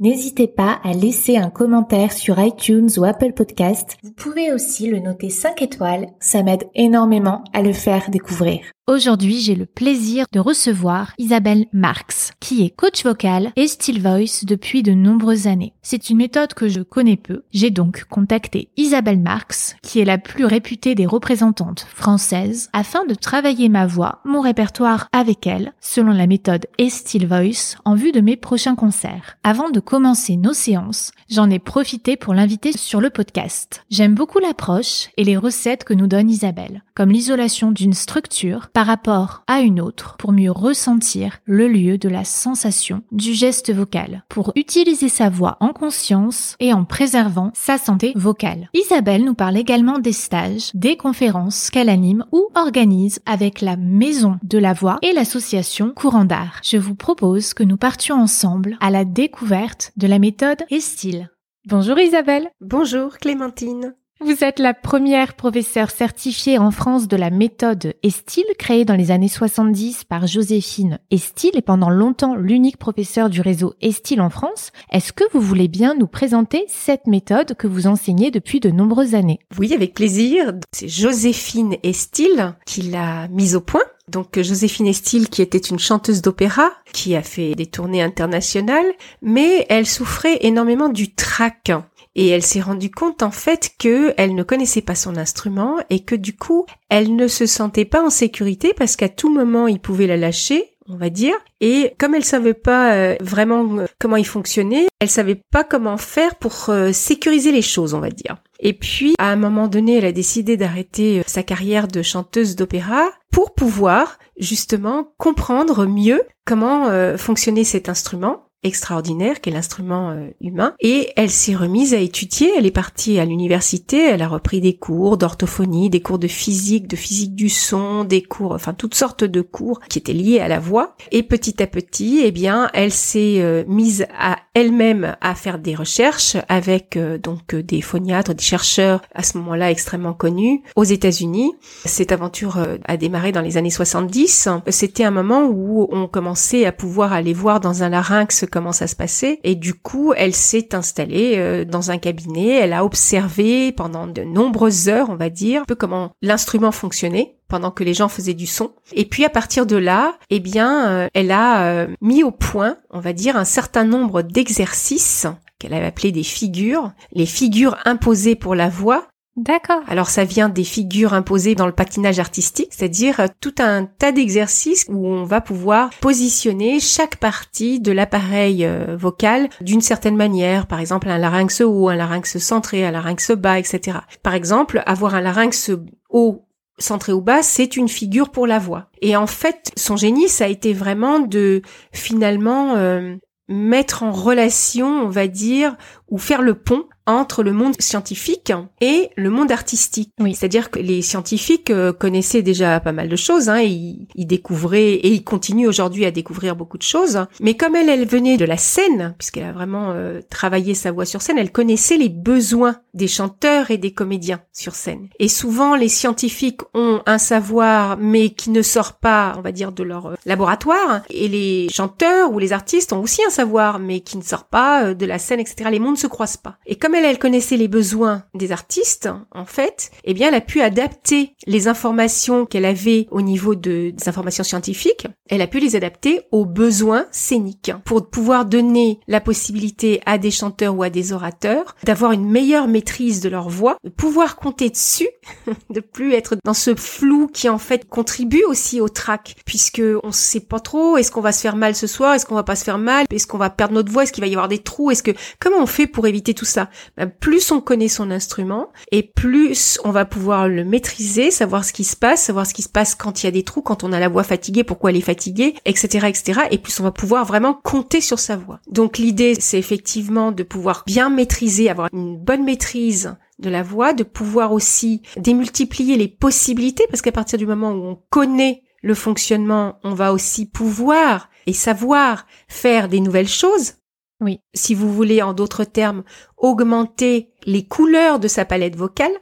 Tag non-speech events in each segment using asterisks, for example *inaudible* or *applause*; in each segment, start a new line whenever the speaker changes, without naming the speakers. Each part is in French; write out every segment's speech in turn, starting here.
N'hésitez pas à laisser un commentaire sur iTunes ou Apple Podcast. Vous pouvez aussi le noter 5 étoiles, ça m'aide énormément à le faire découvrir. Aujourd'hui, j'ai le plaisir de recevoir Isabelle Marx, qui est coach vocal et still voice depuis de nombreuses années. C'est une méthode que je connais peu. J'ai donc contacté Isabelle Marx, qui est la plus réputée des représentantes françaises, afin de travailler ma voix, mon répertoire avec elle, selon la méthode et still voice, en vue de mes prochains concerts. Avant de commencer nos séances, j'en ai profité pour l'inviter sur le podcast. J'aime beaucoup l'approche et les recettes que nous donne Isabelle, comme l'isolation d'une structure par rapport à une autre pour mieux ressentir le lieu de la sensation du geste vocal, pour utiliser sa voix en conscience et en préservant sa santé vocale. Isabelle nous parle également des stages, des conférences qu'elle anime ou organise avec la Maison de la Voix et l'association Courant d'Art. Je vous propose que nous partions ensemble à la découverte de la méthode et style. Bonjour Isabelle.
Bonjour Clémentine.
Vous êtes la première professeure certifiée en France de la méthode Estil, créée dans les années 70 par Joséphine Estil et pendant longtemps l'unique professeur du réseau Estil en France. Est-ce que vous voulez bien nous présenter cette méthode que vous enseignez depuis de nombreuses années?
Oui, avec plaisir. C'est Joséphine Estil qui l'a mise au point. Donc Joséphine Estil qui était une chanteuse d'opéra, qui a fait des tournées internationales, mais elle souffrait énormément du trac et elle s'est rendue compte en fait que elle ne connaissait pas son instrument et que du coup elle ne se sentait pas en sécurité parce qu'à tout moment il pouvait la lâcher on va dire. Et comme elle savait pas euh, vraiment euh, comment il fonctionnait, elle savait pas comment faire pour euh, sécuriser les choses, on va dire. Et puis, à un moment donné, elle a décidé d'arrêter sa carrière de chanteuse d'opéra pour pouvoir justement comprendre mieux comment fonctionnait cet instrument extraordinaire qu'est l'instrument euh, humain et elle s'est remise à étudier, elle est partie à l'université, elle a repris des cours d'orthophonie, des cours de physique, de physique du son, des cours, enfin toutes sortes de cours qui étaient liés à la voix et petit à petit, eh bien, elle s'est euh, mise à elle-même à faire des recherches avec euh, donc des phoniatres, des chercheurs à ce moment-là extrêmement connus aux États-Unis. Cette aventure a démarré dans les années 70. C'était un moment où on commençait à pouvoir aller voir dans un larynx comment ça se passait. Et du coup, elle s'est installée euh, dans un cabinet. Elle a observé pendant de nombreuses heures, on va dire, un peu comment l'instrument fonctionnait pendant que les gens faisaient du son. Et puis à partir de là, eh bien, euh, elle a euh, mis au point, on va dire, un certain nombre d'exercices qu'elle avait appelés des figures, les figures imposées pour la voix,
D'accord.
Alors ça vient des figures imposées dans le patinage artistique, c'est-à-dire euh, tout un tas d'exercices où on va pouvoir positionner chaque partie de l'appareil euh, vocal d'une certaine manière, par exemple un larynx haut, un larynx centré, un larynx bas, etc. Par exemple, avoir un larynx haut centré ou bas, c'est une figure pour la voix. Et en fait, son génie, ça a été vraiment de finalement euh, mettre en relation, on va dire, ou faire le pont entre le monde scientifique et le monde artistique.
Oui.
C'est-à-dire que les scientifiques euh, connaissaient déjà pas mal de choses, hein, ils, ils découvraient et ils continuent aujourd'hui à découvrir beaucoup de choses. Mais comme elle, elle venait de la scène, puisqu'elle a vraiment euh, travaillé sa voix sur scène, elle connaissait les besoins des chanteurs et des comédiens sur scène. Et souvent, les scientifiques ont un savoir, mais qui ne sort pas, on va dire, de leur euh, laboratoire. Et les chanteurs ou les artistes ont aussi un savoir, mais qui ne sort pas de la scène, etc. Les mondes se croisent pas. Et comme elle, elle connaissait les besoins des artistes, en fait, eh bien, elle a pu adapter les informations qu'elle avait au niveau de, des informations scientifiques, elle a pu les adapter aux besoins scéniques. Pour pouvoir donner la possibilité à des chanteurs ou à des orateurs d'avoir une meilleure maîtrise de leur voix, de pouvoir compter dessus, *laughs* de plus être dans ce flou qui en fait contribue aussi au trac, puisque on sait pas trop, est-ce qu'on va se faire mal ce soir, est-ce qu'on va pas se faire mal, est-ce qu'on va perdre notre voix, est-ce qu'il va y avoir des trous, est-ce que comment on fait pour éviter tout ça? Ben, Plus on connaît son instrument et plus on va pouvoir le maîtriser, savoir ce qui se passe, savoir ce qui se passe quand il y a des trous, quand on a la voix fatiguée, pourquoi elle est fatiguée, etc., etc. Et plus on va pouvoir vraiment compter sur sa voix. Donc l'idée, c'est effectivement de pouvoir bien maîtriser, avoir une bonne maîtrise de la voix, de pouvoir aussi démultiplier les possibilités, parce qu'à partir du moment où on connaît le fonctionnement, on va aussi pouvoir et savoir faire des nouvelles choses.
Oui.
Si vous voulez, en d'autres termes, augmenter les couleurs de sa palette vocale,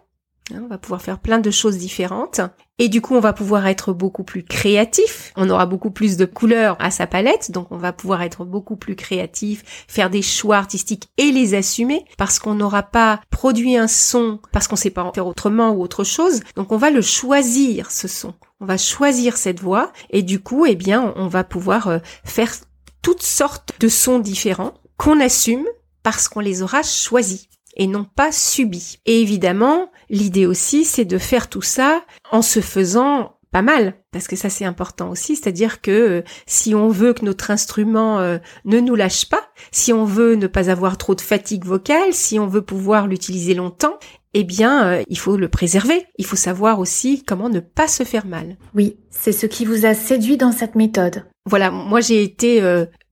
Hein, on va pouvoir faire plein de choses différentes. Et du coup, on va pouvoir être beaucoup plus créatif. On aura beaucoup plus de couleurs à sa palette. Donc, on va pouvoir être beaucoup plus créatif, faire des choix artistiques et les assumer parce qu'on n'aura pas produit un son parce qu'on sait pas en faire autrement ou autre chose. Donc, on va le choisir, ce son. On va choisir cette voix. Et du coup, eh bien, on va pouvoir euh, faire toutes sortes de sons différents qu'on assume parce qu'on les aura choisis et non pas subis. Et évidemment, l'idée aussi, c'est de faire tout ça en se faisant pas mal, parce que ça c'est important aussi, c'est-à-dire que euh, si on veut que notre instrument euh, ne nous lâche pas, si on veut ne pas avoir trop de fatigue vocale, si on veut pouvoir l'utiliser longtemps, eh bien, euh, il faut le préserver. Il faut savoir aussi comment ne pas se faire mal.
Oui, c'est ce qui vous a séduit dans cette méthode.
Voilà, moi j'ai été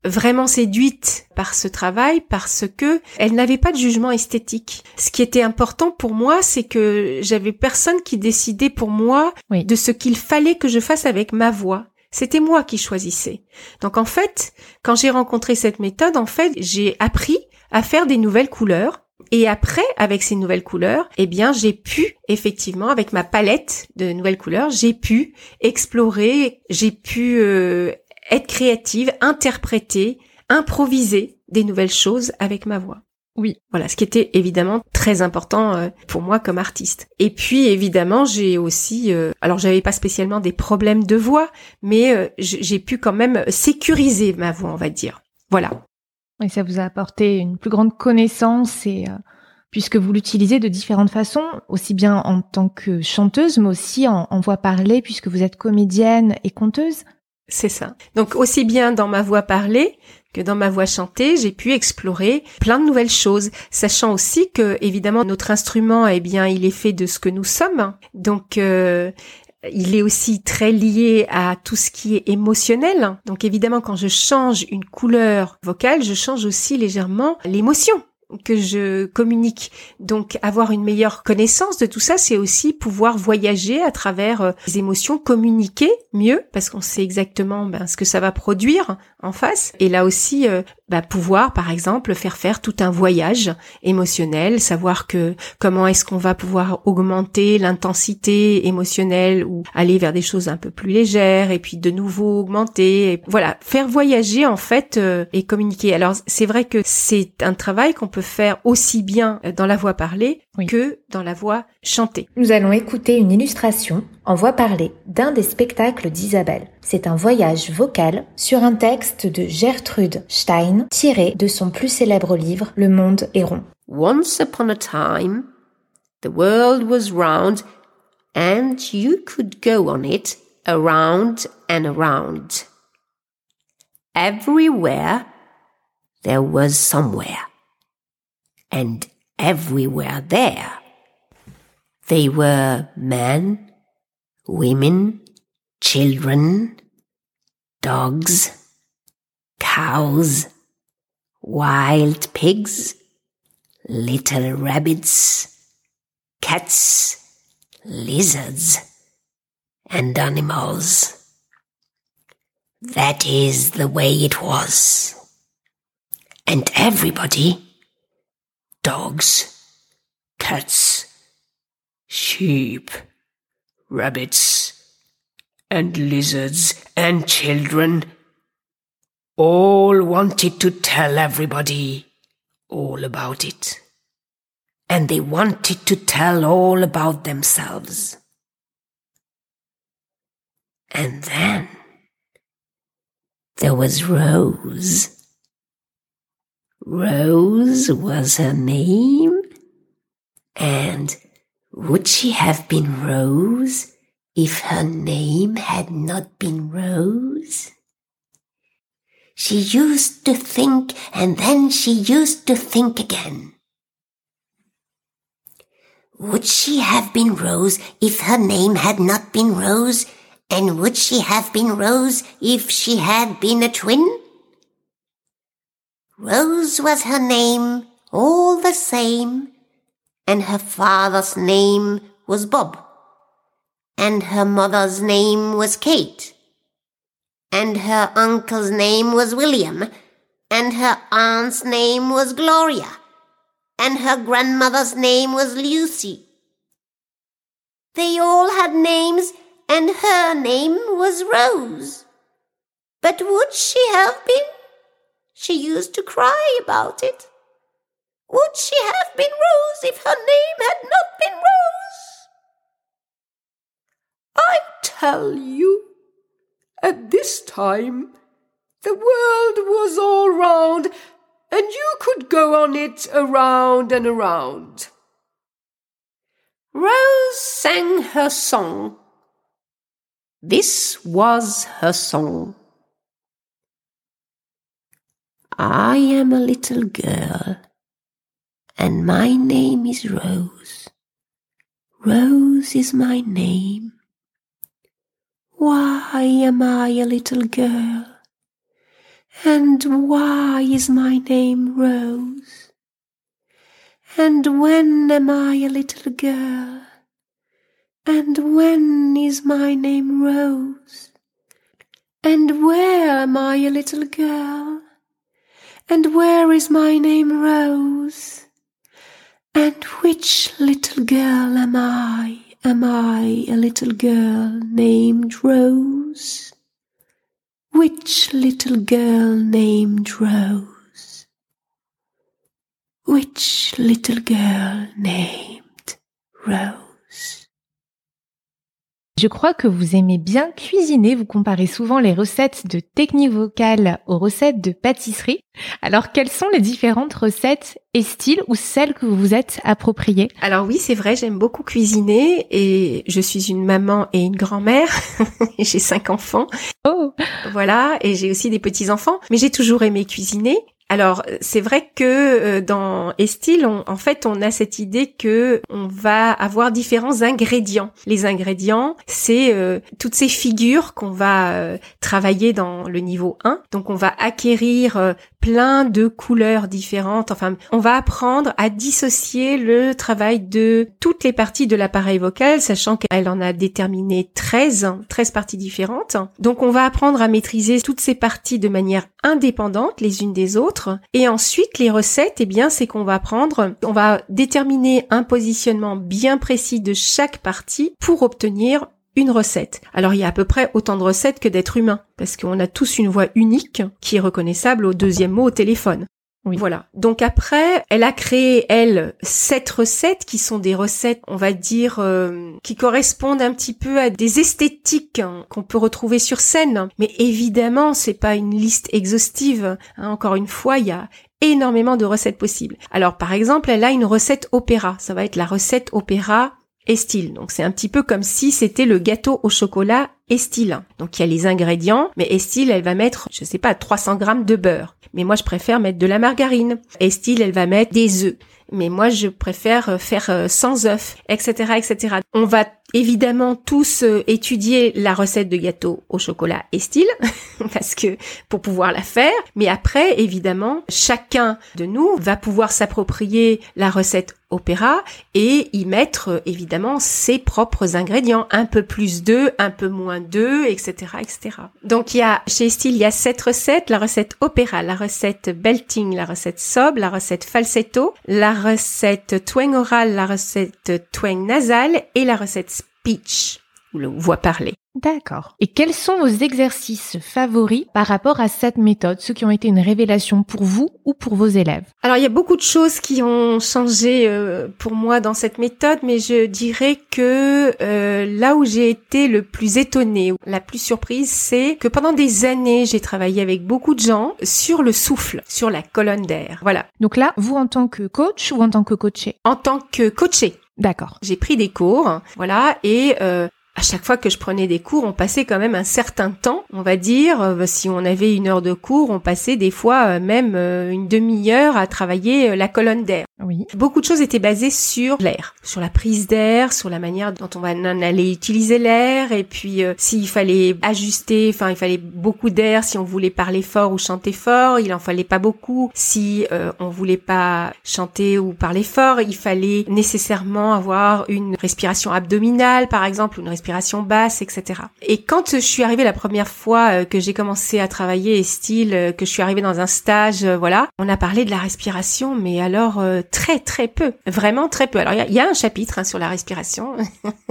vraiment séduite par ce travail parce que elle n'avait pas de jugement esthétique. Ce qui était important pour moi, c'est que j'avais personne qui décidait pour moi de ce qu'il fallait que je fasse avec ma voix. C'était moi qui choisissais. Donc en fait, quand j'ai rencontré cette méthode, en fait, j'ai appris à faire des nouvelles couleurs et après, avec ces nouvelles couleurs, eh bien, j'ai pu, effectivement, avec ma palette de nouvelles couleurs, j'ai pu explorer, j'ai pu euh, être créative, interpréter, improviser des nouvelles choses avec ma voix.
Oui.
Voilà, ce qui était évidemment très important euh, pour moi comme artiste. Et puis évidemment, j'ai aussi, euh, alors j'avais pas spécialement des problèmes de voix, mais euh, j'ai pu quand même sécuriser ma voix, on va dire. Voilà.
Et ça vous a apporté une plus grande connaissance et puisque vous l'utilisez de différentes façons, aussi bien en tant que chanteuse, mais aussi en, en voix parlée, puisque vous êtes comédienne et conteuse.
C'est ça. Donc aussi bien dans ma voix parlée que dans ma voix chantée, j'ai pu explorer plein de nouvelles choses, sachant aussi que évidemment notre instrument, eh bien, il est fait de ce que nous sommes. Donc euh, il est aussi très lié à tout ce qui est émotionnel. Donc évidemment, quand je change une couleur vocale, je change aussi légèrement l'émotion que je communique. Donc avoir une meilleure connaissance de tout ça, c'est aussi pouvoir voyager à travers euh, les émotions, communiquer mieux parce qu'on sait exactement ben, ce que ça va produire en face. Et là aussi, euh, bah, pouvoir, par exemple, faire faire tout un voyage émotionnel, savoir que comment est-ce qu'on va pouvoir augmenter l'intensité émotionnelle ou aller vers des choses un peu plus légères et puis de nouveau augmenter. Voilà, faire voyager en fait euh, et communiquer. Alors c'est vrai que c'est un travail qu'on peut faire aussi bien dans la voix parlée que dans la voix chantée.
Nous allons écouter une illustration en voix parlée d'un des spectacles d'Isabelle. C'est un voyage vocal sur un texte de Gertrude Stein tiré de son plus célèbre livre Le monde est rond.
Once upon a time, the world was round and you could go on it around and around. Everywhere there was somewhere. And everywhere there. They were men, women, children, dogs, cows, wild pigs, little rabbits, cats, lizards, and animals. That is the way it was. And everybody dogs, cats, sheep, rabbits, and lizards and children all wanted to tell everybody all about it. And they wanted to tell all about themselves. And then there was Rose Rose was her name? And would she have been Rose if her name had not been Rose? She used to think and then she used to think again. Would she have been Rose if her name had not been Rose? And would she have been Rose if she had been a twin? Rose was her name, all the same, and her father's name was Bob, and her mother's name was Kate, and her uncle's name was William, and her aunt's name was Gloria, and her grandmother's name was Lucy. They all had names, and her name was Rose. But would she have been? She used to cry about it. Would she have been Rose if her name had not been Rose?
I tell you, at this time, the world was all round, and you could go on it around and around. Rose sang her song. This was her song. I am a little girl, and my name is Rose. Rose is my name. Why am I a little girl? And why is my name Rose? And when am I a little girl? And when is my name Rose? And where am I a little girl? And where is my name Rose? And which little girl am I? Am I a little girl named Rose? Which little girl named Rose? Which little girl named Rose?
Je crois que vous aimez bien cuisiner. Vous comparez souvent les recettes de technique vocale aux recettes de pâtisserie. Alors, quelles sont les différentes recettes et styles ou celles que vous vous êtes appropriées?
Alors oui, c'est vrai, j'aime beaucoup cuisiner et je suis une maman et une grand-mère. *laughs* j'ai cinq enfants.
Oh
Voilà, et j'ai aussi des petits-enfants. Mais j'ai toujours aimé cuisiner. Alors c'est vrai que euh, dans Estil, on, en fait, on a cette idée que on va avoir différents ingrédients. Les ingrédients, c'est euh, toutes ces figures qu'on va euh, travailler dans le niveau 1. Donc on va acquérir plein de couleurs différentes. Enfin, on va apprendre à dissocier le travail de toutes les parties de l'appareil vocal, sachant qu'elle en a déterminé 13, 13 parties différentes. Donc on va apprendre à maîtriser toutes ces parties de manière indépendante les unes des autres. Et ensuite, les recettes, eh bien, c'est qu'on va prendre, on va déterminer un positionnement bien précis de chaque partie pour obtenir une recette. Alors il y a à peu près autant de recettes que d'êtres humains, parce qu'on a tous une voix unique qui est reconnaissable au deuxième mot au téléphone.
Oui.
Voilà. Donc après, elle a créé, elle, sept recettes qui sont des recettes, on va dire, euh, qui correspondent un petit peu à des esthétiques hein, qu'on peut retrouver sur scène. Mais évidemment, c'est pas une liste exhaustive. hein. Encore une fois, il y a énormément de recettes possibles. Alors par exemple, elle a une recette opéra. Ça va être la recette opéra Estil. Donc c'est un petit peu comme si c'était le gâteau au chocolat Estil. Donc il y a les ingrédients, mais Estil, elle va mettre, je sais pas, 300 grammes de beurre. Mais moi, je préfère mettre de la margarine. Estil, elle va mettre des œufs. Mais moi, je préfère euh, faire euh, sans œufs, etc., etc. On va évidemment tous euh, étudier la recette de gâteau au chocolat Estil, *laughs* parce que pour pouvoir la faire. Mais après, évidemment, chacun de nous va pouvoir s'approprier la recette opéra et y mettre euh, évidemment ses propres ingrédients, un peu plus d'œufs, un peu moins d'œufs, etc., etc. Donc il y a chez Estil, il y a sept recettes la recette opéra, la recette belting, la recette sob, la recette falsetto, la recette twang oral, la recette twang nasal et la recette speech le voix parlée.
D'accord. Et quels sont vos exercices favoris par rapport à cette méthode, ceux qui ont été une révélation pour vous ou pour vos élèves?
Alors il y a beaucoup de choses qui ont changé euh, pour moi dans cette méthode, mais je dirais que euh, là où j'ai été le plus étonnée, la plus surprise, c'est que pendant des années, j'ai travaillé avec beaucoup de gens sur le souffle, sur la colonne d'air. Voilà.
Donc là, vous en tant que coach ou en tant que coaché?
En tant que coaché,
D'accord.
j'ai pris des cours, voilà, et euh, à chaque fois que je prenais des cours, on passait quand même un certain temps, on va dire. euh, si on avait une heure de cours, on passait des fois euh, même euh, une demi-heure à travailler la colonne d'air.
Oui.
Beaucoup de choses étaient basées sur l'air, sur la prise d'air, sur la manière dont on va aller utiliser l'air, et puis euh, s'il fallait ajuster, enfin il fallait beaucoup d'air si on voulait parler fort ou chanter fort, il en fallait pas beaucoup. Si euh, on voulait pas chanter ou parler fort, il fallait nécessairement avoir une respiration abdominale, par exemple, une respiration basse, etc. Et quand je suis arrivée la première fois euh, que j'ai commencé à travailler style, euh, que je suis arrivée dans un stage, euh, voilà, on a parlé de la respiration, mais alors euh, très très peu, vraiment très peu. Alors il y a, un chapitre hein, sur la respiration,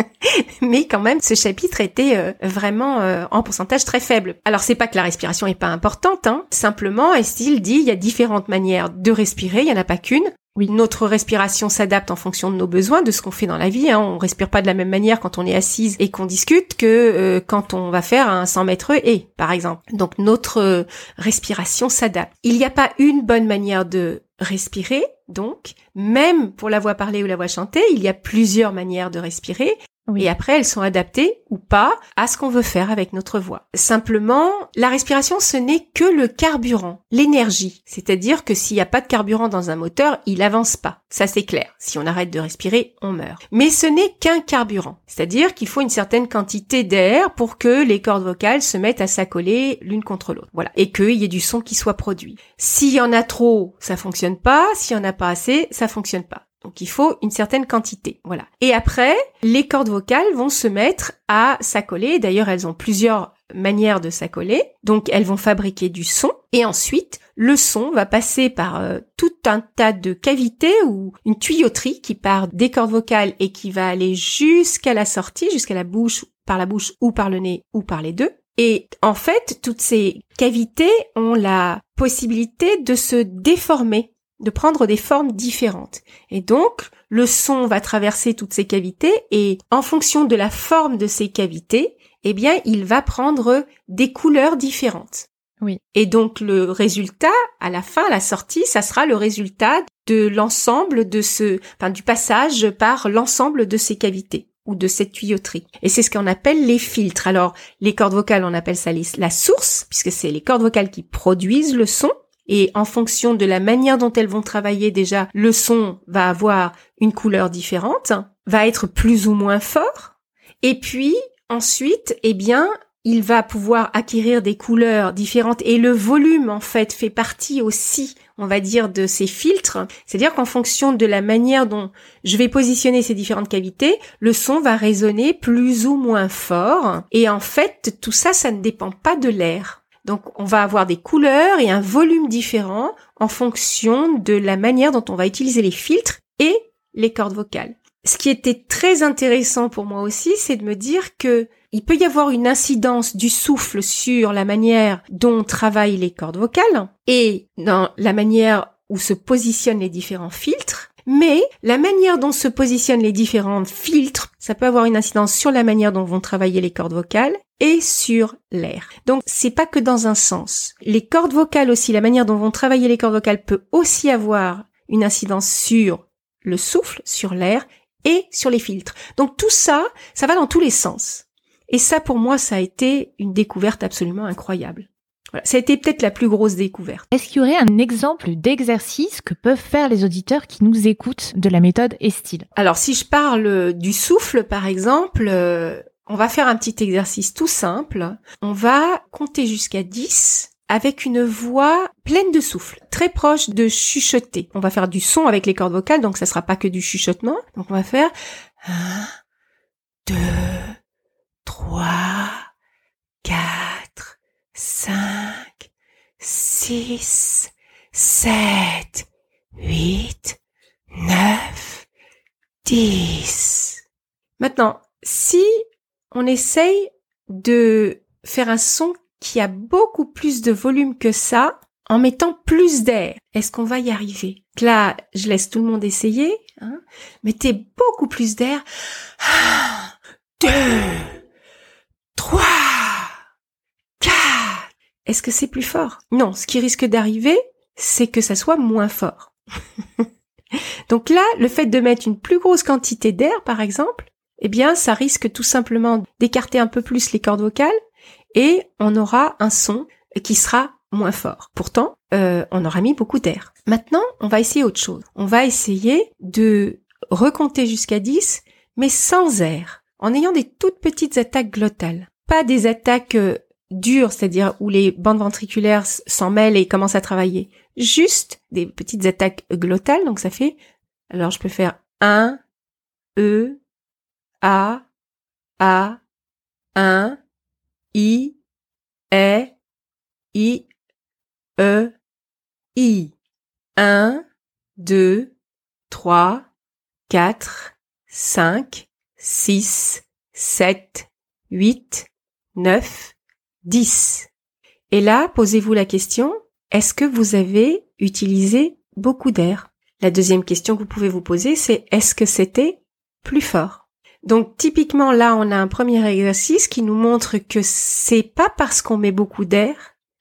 *laughs* mais quand même ce chapitre était euh, vraiment euh, en pourcentage très faible. Alors c'est pas que la respiration est pas importante, hein. simplement Estil dit il y a différentes manières de respirer, il y en a pas qu'une.
Oui.
Notre respiration s'adapte en fonction de nos besoins, de ce qu'on fait dans la vie. Hein. On respire pas de la même manière quand on est assise et qu'on discute que euh, quand on va faire un 100 mètres et, par exemple. Donc notre euh, respiration s'adapte. Il n'y a pas une bonne manière de respirer, donc même pour la voix parlée ou la voix chantée, il y a plusieurs manières de respirer.
Oui.
Et après, elles sont adaptées ou pas à ce qu'on veut faire avec notre voix. Simplement, la respiration, ce n'est que le carburant, l'énergie. C'est-à-dire que s'il n'y a pas de carburant dans un moteur, il avance pas. Ça, c'est clair. Si on arrête de respirer, on meurt. Mais ce n'est qu'un carburant. C'est-à-dire qu'il faut une certaine quantité d'air pour que les cordes vocales se mettent à s'accoler l'une contre l'autre. Voilà. Et qu'il y ait du son qui soit produit. S'il y en a trop, ça fonctionne pas. S'il y en a pas assez, ça fonctionne pas. Donc il faut une certaine quantité, voilà. Et après, les cordes vocales vont se mettre à s'accoler. D'ailleurs, elles ont plusieurs manières de s'accoler. Donc elles vont fabriquer du son et ensuite le son va passer par euh, tout un tas de cavités ou une tuyauterie qui part des cordes vocales et qui va aller jusqu'à la sortie, jusqu'à la bouche, par la bouche ou par le nez ou par les deux. Et en fait, toutes ces cavités ont la possibilité de se déformer de prendre des formes différentes. Et donc, le son va traverser toutes ces cavités et en fonction de la forme de ces cavités, eh bien, il va prendre des couleurs différentes.
Oui.
Et donc, le résultat, à la fin, à la sortie, ça sera le résultat de l'ensemble de ce, enfin, du passage par l'ensemble de ces cavités ou de cette tuyauterie. Et c'est ce qu'on appelle les filtres. Alors, les cordes vocales, on appelle ça les- la source, puisque c'est les cordes vocales qui produisent le son. Et en fonction de la manière dont elles vont travailler déjà, le son va avoir une couleur différente, va être plus ou moins fort. Et puis, ensuite, eh bien, il va pouvoir acquérir des couleurs différentes et le volume, en fait, fait partie aussi, on va dire, de ces filtres. C'est-à-dire qu'en fonction de la manière dont je vais positionner ces différentes cavités, le son va résonner plus ou moins fort. Et en fait, tout ça, ça ne dépend pas de l'air. Donc on va avoir des couleurs et un volume différent en fonction de la manière dont on va utiliser les filtres et les cordes vocales. Ce qui était très intéressant pour moi aussi, c'est de me dire que il peut y avoir une incidence du souffle sur la manière dont travaillent les cordes vocales et dans la manière où se positionnent les différents filtres. Mais la manière dont se positionnent les différents filtres, ça peut avoir une incidence sur la manière dont vont travailler les cordes vocales et sur l'air. Donc c'est pas que dans un sens. Les cordes vocales aussi, la manière dont vont travailler les cordes vocales peut aussi avoir une incidence sur le souffle, sur l'air et sur les filtres. Donc tout ça, ça va dans tous les sens. Et ça pour moi, ça a été une découverte absolument incroyable. Voilà, ça a été peut-être la plus grosse découverte.
Est-ce qu'il y aurait un exemple d'exercice que peuvent faire les auditeurs qui nous écoutent de la méthode Estil
Alors si je parle du souffle par exemple, euh, on va faire un petit exercice tout simple. On va compter jusqu'à 10 avec une voix pleine de souffle, très proche de chuchoter. On va faire du son avec les cordes vocales, donc ça sera pas que du chuchotement. Donc on va faire 1, 2, 3, 4, 5, 6, 7, 8, 9, 10. Maintenant, si on essaye de faire un son qui a beaucoup plus de volume que ça, en mettant plus d'air, est-ce qu'on va y arriver? Là, je laisse tout le monde essayer. Hein Mettez beaucoup plus d'air. Un, deux, trois, quatre. Est-ce que c'est plus fort? Non, ce qui risque d'arriver, c'est que ça soit moins fort. *laughs* Donc là, le fait de mettre une plus grosse quantité d'air, par exemple, eh bien, ça risque tout simplement d'écarter un peu plus les cordes vocales et on aura un son qui sera moins fort. Pourtant, euh, on aura mis beaucoup d'air. Maintenant, on va essayer autre chose. On va essayer de recompter jusqu'à 10, mais sans air, en ayant des toutes petites attaques glottales. Pas des attaques euh, dures, c'est-à-dire où les bandes ventriculaires s'en mêlent et commencent à travailler. Juste des petites attaques glottales, donc ça fait, alors je peux faire 1, E, A, A, 1, I, E, I, E, I. 1, 2, 3, 4, 5, 6, 7, 8, 9, 10. Et là, posez-vous la question, est-ce que vous avez utilisé beaucoup d'air? La deuxième question que vous pouvez vous poser, c'est est-ce que c'était plus fort? Donc typiquement là, on a un premier exercice qui nous montre que c'est pas parce qu'on met beaucoup d'air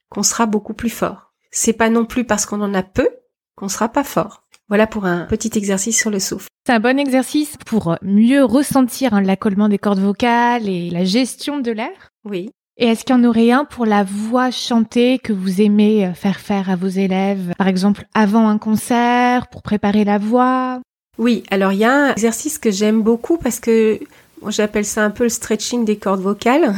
qu'on sera beaucoup plus fort. C'est pas non plus parce qu'on en a peu qu'on sera pas fort. Voilà pour un petit exercice sur le souffle.
C'est un bon exercice pour mieux ressentir hein, l'accollement des cordes vocales et la gestion de l'air.
Oui.
Et est-ce qu'il y en aurait un pour la voix chantée que vous aimez euh, faire faire à vos élèves, par exemple avant un concert, pour préparer la voix?
Oui, alors il y a un exercice que j'aime beaucoup parce que j'appelle ça un peu le stretching des cordes vocales.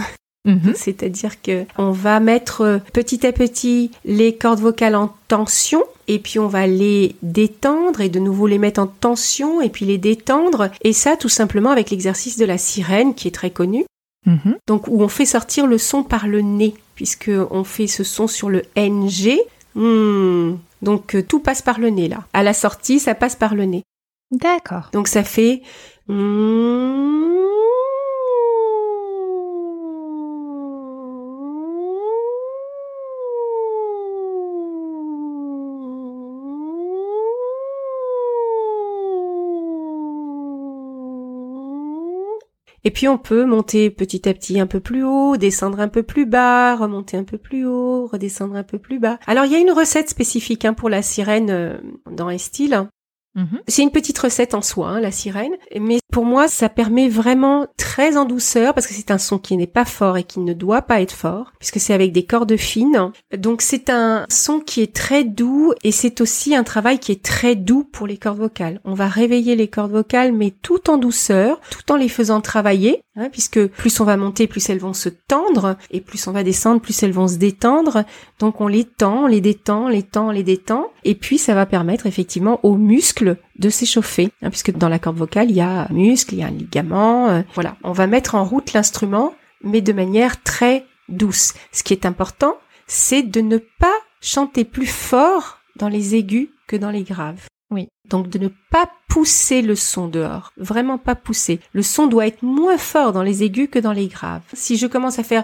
Mhm. *laughs*
C'est-à-dire que on va mettre euh, petit à petit les cordes vocales en tension et puis on va les détendre et de nouveau les mettre en tension et puis les détendre et ça tout simplement avec l'exercice de la sirène qui est très connu.
Mhm.
Donc où on fait sortir le son par le nez puisque on fait ce son sur le NG. Hmm. Donc euh, tout passe par le nez là. À la sortie, ça passe par le nez.
D'accord.
Donc ça fait Et puis on peut monter petit à petit un peu plus haut, descendre un peu plus bas, remonter un peu plus haut, redescendre un peu plus bas. Alors il y a une recette spécifique hein, pour la sirène euh, dans Estil.
Mhm.
C'est une petite recette en soi, hein, la sirène, mais pour moi, ça permet vraiment très en douceur parce que c'est un son qui n'est pas fort et qui ne doit pas être fort puisque c'est avec des cordes fines. Donc c'est un son qui est très doux et c'est aussi un travail qui est très doux pour les cordes vocales. On va réveiller les cordes vocales mais tout en douceur, tout en les faisant travailler, hein, puisque plus on va monter, plus elles vont se tendre et plus on va descendre, plus elles vont se détendre. Donc on les tend, on les détend, on les tend, on les détend et puis ça va permettre effectivement aux muscles de s'échauffer, hein, puisque dans la corde vocale, il y a un muscle, il y a un ligament. euh, voilà, on va mettre en route l'instrument, mais de manière très douce. Ce qui est important, c'est de ne pas chanter plus fort dans les aigus que dans les graves.
Oui.
Donc de ne pas pousser le son dehors, vraiment pas pousser. Le son doit être moins fort dans les aigus que dans les graves. Si je commence à faire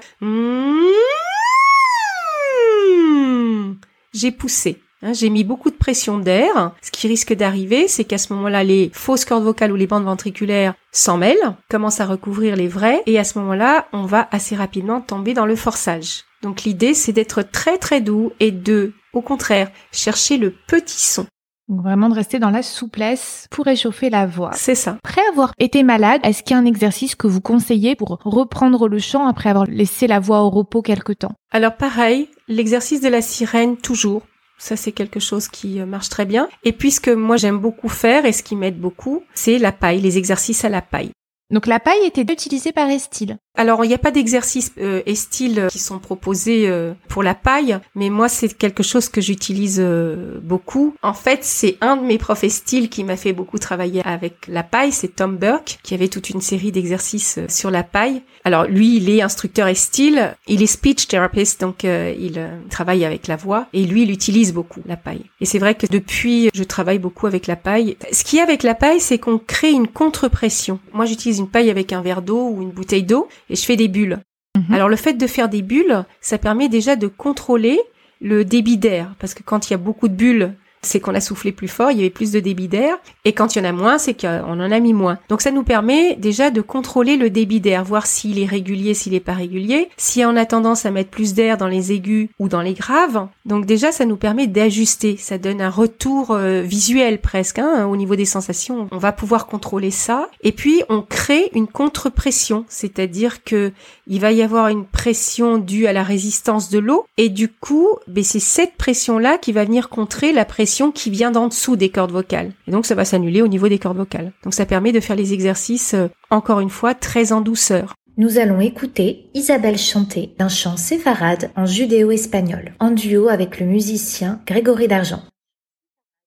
j'ai poussé. Hein, j'ai mis beaucoup de pression d'air. Ce qui risque d'arriver, c'est qu'à ce moment-là, les fausses cordes vocales ou les bandes ventriculaires s'en mêlent, commencent à recouvrir les vraies, et à ce moment-là, on va assez rapidement tomber dans le forçage. Donc l'idée, c'est d'être très très doux et de, au contraire, chercher le petit son.
Donc vraiment de rester dans la souplesse pour échauffer la voix.
C'est ça.
Après avoir été malade, est-ce qu'il y a un exercice que vous conseillez pour reprendre le chant après avoir laissé la voix au repos quelque temps?
Alors pareil, l'exercice de la sirène, toujours. Ça, c'est quelque chose qui euh, marche très bien. Et puisque moi, j'aime beaucoup faire, et ce qui m'aide beaucoup, c'est la paille, les exercices à la paille.
Donc la paille était utilisée par Estil.
Alors, il n'y a pas d'exercices euh, et styles euh, qui sont proposés euh, pour la paille, mais moi, c'est quelque chose que j'utilise euh, beaucoup. En fait, c'est un de mes profs styles qui m'a fait beaucoup travailler avec la paille, c'est Tom Burke, qui avait toute une série d'exercices sur la paille. Alors, lui, il est instructeur style, il est speech therapist, donc il travaille avec la voix, et lui, il utilise beaucoup la paille. Et c'est vrai que depuis, je travaille beaucoup avec la paille. Ce qui est avec la paille, c'est qu'on crée une contre-pression. Moi, j'utilise une paille avec un verre d'eau ou une bouteille d'eau, et je fais des bulles.
Mhm.
Alors le fait de faire des bulles, ça permet déjà de contrôler le débit d'air, parce que quand il y a beaucoup de bulles, c'est qu'on a soufflé plus fort, il y avait plus de débit d'air. Et quand il y en a moins, c'est qu'on en a mis moins. Donc ça nous permet déjà de contrôler le débit d'air, voir s'il est régulier, s'il est pas régulier, si on a tendance à mettre plus d'air dans les aigus ou dans les graves. Donc déjà, ça nous permet d'ajuster. Ça donne un retour euh, visuel presque hein, au niveau des sensations. On va pouvoir contrôler ça. Et puis on crée une contre-pression, c'est-à-dire que il va y avoir une pression due à la résistance de l'eau et du coup, ben, c'est cette pression-là qui va venir contrer la pression qui vient d'en dessous des cordes vocales. Et donc ça va s'annuler au niveau des cordes vocales. Donc ça permet de faire les exercices, euh, encore une fois, très en douceur.
Nous allons écouter Isabelle chanter un chant séfarade en judéo-espagnol, en duo avec le musicien Grégory d'Argent.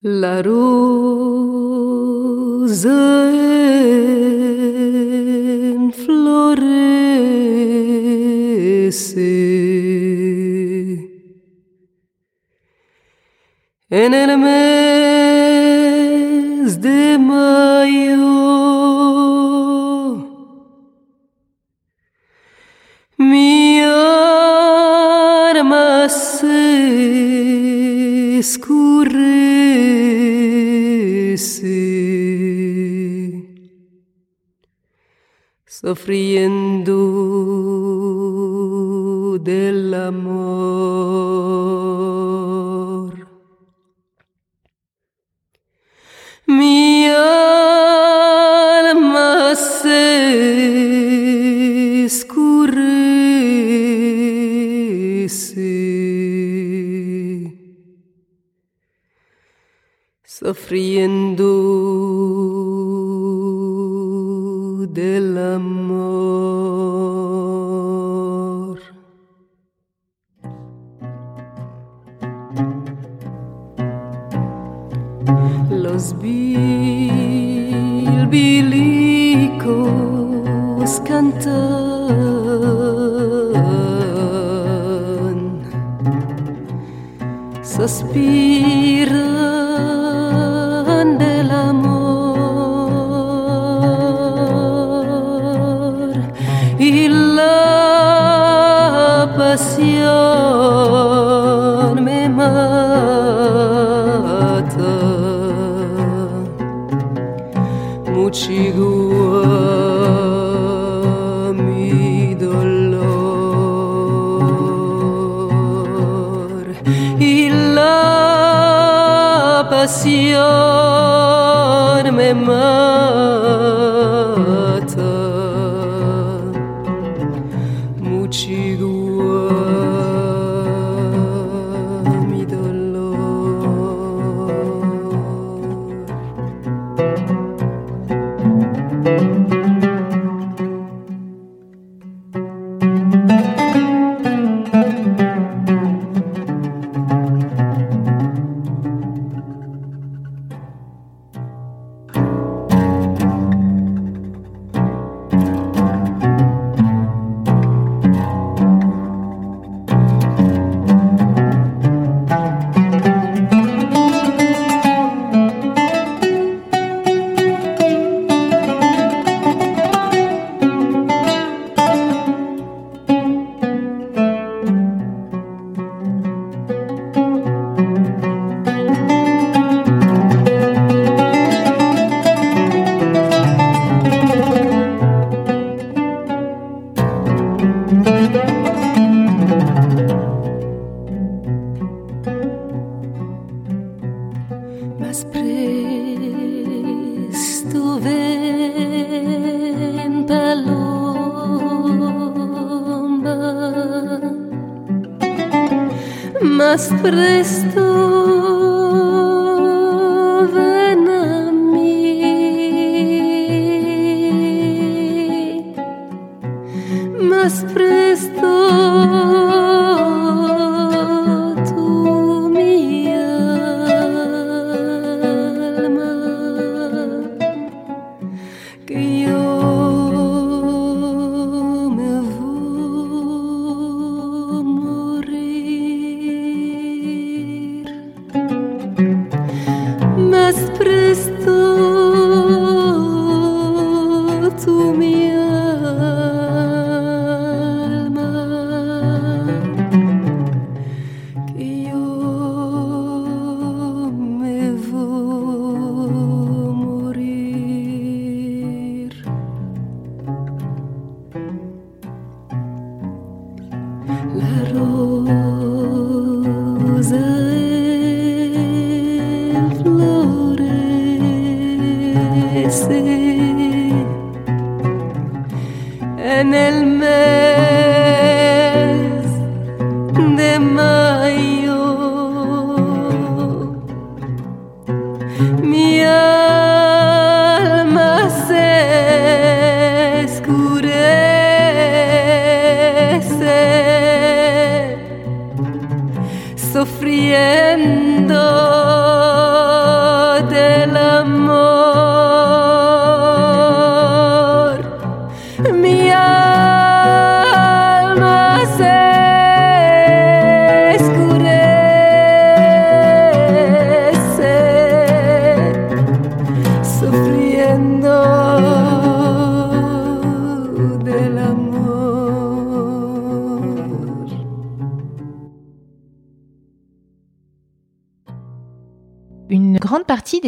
La rose en en el mes de mayo. Mi alma se escurece, sufriendo del amor. Mi alma se sufriendo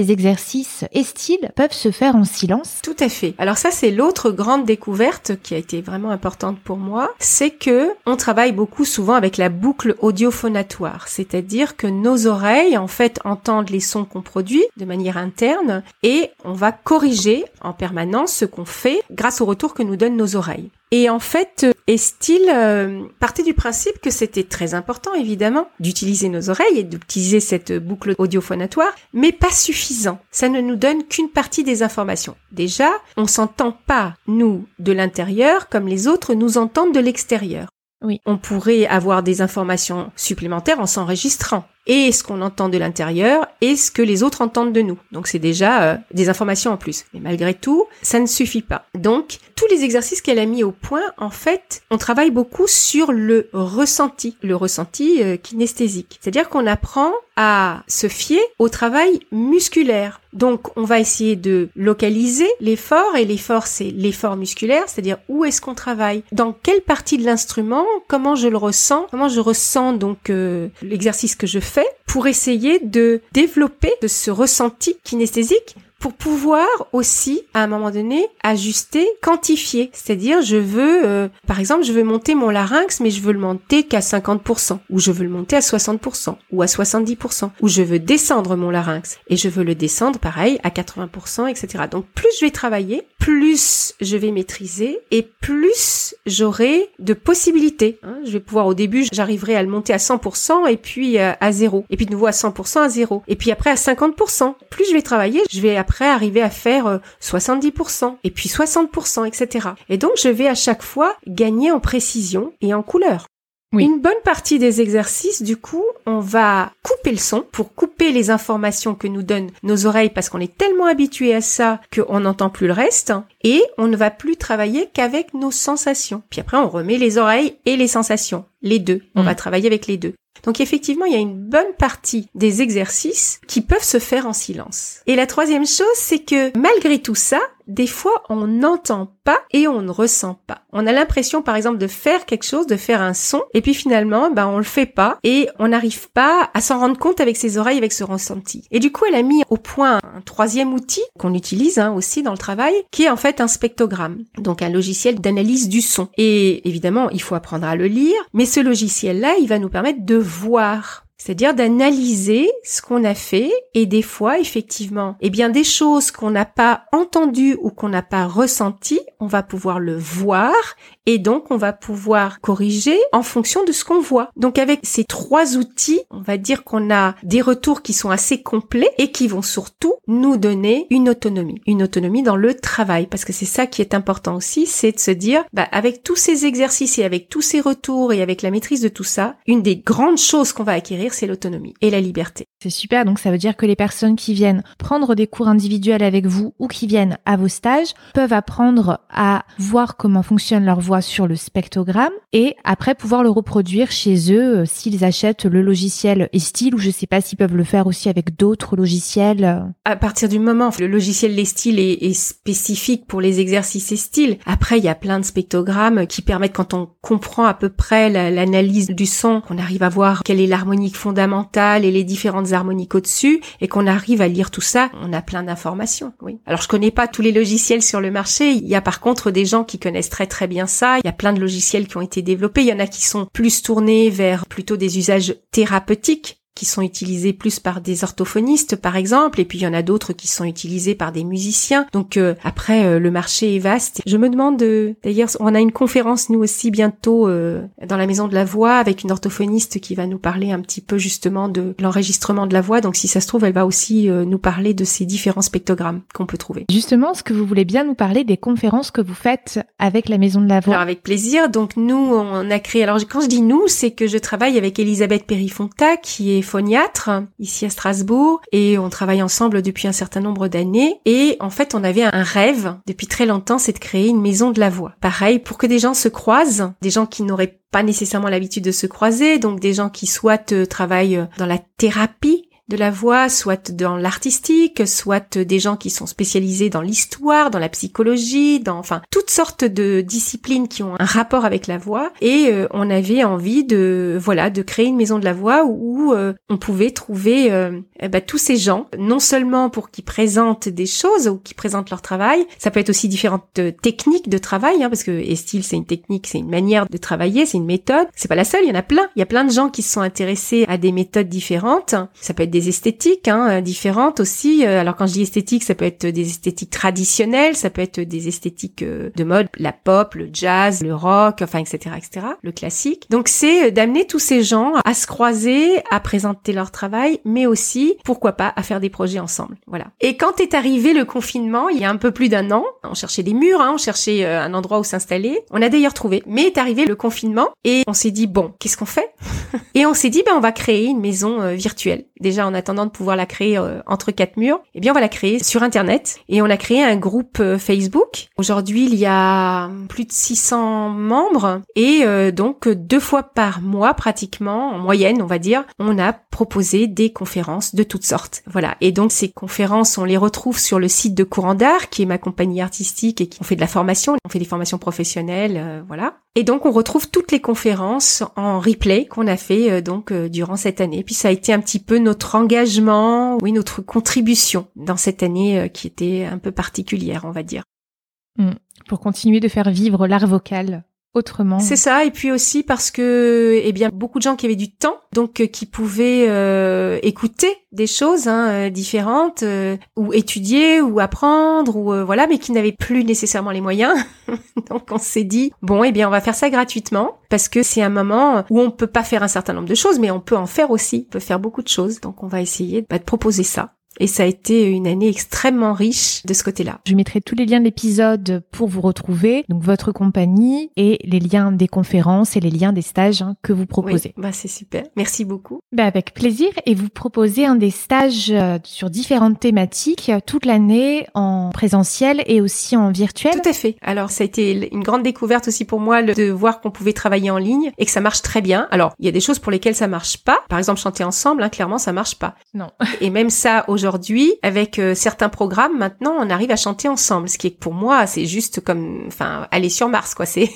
des exercices et styles peuvent se faire en silence.
Tout à fait. Alors ça, c'est l'autre grande découverte qui a été vraiment importante pour moi, c'est que on travaille beaucoup souvent avec la boucle audiophonatoire, c'est-à-dire que nos oreilles, en fait, entendent les sons qu'on produit de manière interne et on va corriger en permanence ce qu'on fait grâce au retour que nous donnent nos oreilles. Et en fait, Estil euh, partait du principe que c'était très important, évidemment, d'utiliser nos oreilles et d'utiliser cette boucle audiophonatoire, mais pas suffisant. Ça ne nous donne qu'une partie des informations. Déjà, on s'entend pas, nous, de l'intérieur, comme les autres nous entendent de l'extérieur.
Oui.
On pourrait avoir des informations supplémentaires en s'enregistrant. Et ce qu'on entend de l'intérieur et ce que les autres entendent de nous. Donc c'est déjà euh, des informations en plus. Mais malgré tout, ça ne suffit pas. Donc tous les exercices qu'elle a mis au point, en fait, on travaille beaucoup sur le ressenti, le ressenti euh, kinesthésique. C'est-à-dire qu'on apprend à se fier au travail musculaire. Donc on va essayer de localiser l'effort et l'effort c'est l'effort musculaire, c'est-à-dire où est-ce qu'on travaille, dans quelle partie de l'instrument, comment je le ressens, comment je ressens donc euh, l'exercice que je fais pour essayer de développer de ce ressenti kinesthésique pour pouvoir aussi, à un moment donné, ajuster, quantifier. C'est-à-dire, je veux, euh, par exemple, je veux monter mon larynx, mais je veux le monter qu'à 50%, ou je veux le monter à 60%, ou à 70%, ou je veux descendre mon larynx, et je veux le descendre, pareil, à 80%, etc. Donc, plus je vais travailler, plus je vais maîtriser, et plus j'aurai de possibilités. hein. Je vais pouvoir, au début, j'arriverai à le monter à 100%, et puis euh, à zéro, et puis de nouveau à 100%, à zéro, et puis après à 50%. Plus je vais travailler, je vais après arriver à faire euh, 70%, et puis 60%, etc. Et donc, je vais à chaque fois gagner en précision et en couleur.
Oui.
Une bonne partie des exercices, du coup, on va couper le son pour couper les informations que nous donnent nos oreilles parce qu'on est tellement habitué à ça qu'on n'entend plus le reste et on ne va plus travailler qu'avec nos sensations. Puis après, on remet les oreilles et les sensations. Les deux. On
Mm.
va travailler avec les deux. Donc effectivement, il y a une bonne partie des exercices qui peuvent se faire en silence. Et la troisième chose, c'est que malgré tout ça, des fois, on n'entend pas et on ne ressent pas. On a l'impression, par exemple, de faire quelque chose, de faire un son, et puis finalement, ben, on le fait pas et on n'arrive pas à s'en rendre compte avec ses oreilles, avec ce ressenti. Et du coup, elle a mis au point un troisième outil qu'on utilise hein, aussi dans le travail, qui est en fait un spectrogramme, donc un logiciel d'analyse du son. Et évidemment, il faut apprendre à le lire, mais ce logiciel-là, il va nous permettre de voir c'est-à-dire d'analyser ce qu'on a fait et des fois, effectivement, eh bien, des choses qu'on n'a pas entendues ou qu'on n'a pas ressenties, on va pouvoir le voir et donc on va pouvoir corriger en fonction de ce qu'on voit. Donc avec ces trois outils, on va dire qu'on a des retours qui sont assez complets et qui vont surtout nous donner une autonomie, une autonomie dans le travail parce que c'est ça qui est important aussi, c'est de se dire, bah, avec tous ces exercices et avec tous ces retours et avec la maîtrise de tout ça, une des grandes choses qu'on va acquérir, c'est l'autonomie et la liberté.
C'est super, donc ça veut dire que les personnes qui viennent prendre des cours individuels avec vous ou qui viennent à vos stages peuvent apprendre à voir comment fonctionne leur voix sur le spectrogramme et après pouvoir le reproduire chez eux euh, s'ils achètent le logiciel Estil ou je sais pas s'ils peuvent le faire aussi avec d'autres logiciels. euh.
À partir du moment où le logiciel Les Styles est, est spécifique pour les exercices et styles, après il y a plein de spectrogrammes qui permettent quand on comprend à peu près la- l'analyse du son, qu'on arrive à voir quelle est l'harmonique fondamentale et les différentes au-dessus et qu'on arrive à lire tout ça, on a plein d'informations. Oui. Alors je connais pas tous les logiciels sur le marché, il y a par contre des gens qui connaissent très très bien ça, il y a plein de logiciels qui ont été développés, il y en a qui sont plus tournés vers plutôt des usages thérapeutiques qui sont utilisés plus par des orthophonistes par exemple, et puis il y en a d'autres qui sont utilisés par des musiciens. Donc euh, après, euh, le marché est vaste. Je me demande, euh, d'ailleurs, on a une conférence nous aussi bientôt dans la Maison de la Voix avec une orthophoniste qui va nous parler un petit peu justement de l'enregistrement de la voix. Donc si ça se trouve, elle va aussi nous parler de ces différents spectrogrammes qu'on peut trouver.
Justement, ce que vous voulez bien nous parler des conférences que vous faites avec la Maison de la Voix.
Alors avec plaisir. Donc nous, on a créé. Alors quand je dis nous, c'est que je travaille avec Elisabeth Périfonta qui est phoniatre ici à Strasbourg et on travaille ensemble depuis un certain nombre d'années et en fait on avait un rêve depuis très longtemps, c'est de créer une maison de la voix. Pareil, pour que des gens se croisent, des gens qui n'auraient pas nécessairement l'habitude de se croiser, donc des gens qui soit euh, travaillent dans la thérapie, de la voix, soit dans l'artistique, soit des gens qui sont spécialisés dans l'histoire, dans la psychologie, dans enfin toutes sortes de disciplines qui ont un rapport avec la voix. Et euh, on avait envie de voilà de créer une maison de la voix où, euh, on pouvait trouver euh, ben, tous ces gens, non seulement pour qu'ils présentent des choses ou qui présentent leur travail, ça peut être aussi différentes techniques de travail, hein, parce que Estil c'est une technique, c'est une manière de travailler, c'est une méthode. C'est pas la seule, il y en a plein. Il y a plein de gens qui se sont intéressés à des méthodes différentes. Ça peut être des esthétiques hein, euh, différentes aussi. Euh, alors quand je dis esthétique, ça peut être des esthétiques traditionnelles, ça peut être des esthétiques euh, de mode, la pop, le jazz, le rock, enfin etc. etc. Le classique. Donc c'est d'amener tous ces gens à se croiser, à présenter leur travail, mais aussi pourquoi pas à faire des projets ensemble. Voilà. Et quand est arrivé le confinement, il y a un peu plus d'un an, on cherchait des murs, hein, on cherchait un endroit où s'installer. On a d'ailleurs trouvé, mais est arrivé le confinement et on s'est dit bon, qu'est-ce qu'on fait? *laughs* Et on s'est dit ben on va créer une maison virtuelle. Déjà en attendant de pouvoir la créer euh, entre quatre murs, eh bien on va la créer sur internet et on a créé un groupe euh, Facebook. Aujourd'hui, il y a plus de 600 membres et euh, donc deux fois par mois pratiquement en moyenne, on va dire, on a proposé des conférences de toutes sortes. Voilà. Et donc ces conférences, on les retrouve sur le site de Courant d'Art qui est ma compagnie artistique et qui fait de la formation, on fait des formations professionnelles, voilà. Et donc on retrouve toutes les conférences en replay qu'on a fait donc durant cette année. Puis ça a été un petit peu notre engagement, oui, notre contribution dans cette année euh, qui était un peu particulière, on va dire.
Hmm. Pour continuer de faire vivre l'art vocal autrement.
C'est ça, et puis aussi parce que, eh bien, beaucoup de gens qui avaient du temps, donc euh, qui pouvaient euh, écouter des choses hein, euh, différentes, ou étudier, ou apprendre, ou voilà, mais qui n'avaient plus nécessairement les moyens. *laughs* donc on s'est dit, bon, eh bien, on va faire ça gratuitement, parce que c'est un moment où on peut pas faire un certain nombre de choses, mais on peut en faire aussi, on peut faire beaucoup de choses. Donc on va essayer bah, de proposer ça. Et ça a été une année extrêmement riche de ce côté-là.
Je mettrai tous les liens de l'épisode pour vous retrouver, donc votre compagnie et les liens des conférences et les liens des stages hein, que vous proposez.
bah c'est super. Merci beaucoup.
Bah avec plaisir. Et vous proposez un des stages euh, sur différentes thématiques euh, toute l'année en présentiel et aussi en virtuel.
Tout à fait. Alors ça a été une grande découverte aussi pour moi de voir qu'on pouvait travailler en ligne et que ça marche très bien. Alors il y a des choses pour lesquelles ça marche pas. Par exemple chanter ensemble, hein, clairement ça marche pas.
Non.
Et même ça aujourd'hui aujourd'hui, avec euh, certains programmes, maintenant, on arrive à chanter ensemble. Ce qui est pour moi, c'est juste comme, enfin, aller sur Mars, quoi. C'est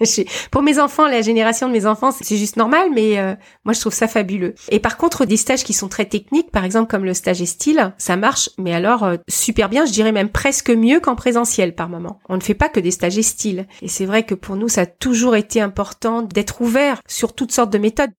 *laughs* pour mes enfants, la génération de mes enfants, c'est juste normal, mais euh, moi, je trouve ça fabuleux. Et par contre, des stages qui sont très techniques, par exemple comme le stage style, ça marche, mais alors euh, super bien. Je dirais même presque mieux qu'en présentiel par moment. On ne fait pas que des stages style. Et c'est vrai que pour nous, ça a toujours été important d'être ouvert sur toutes sortes de méthodes.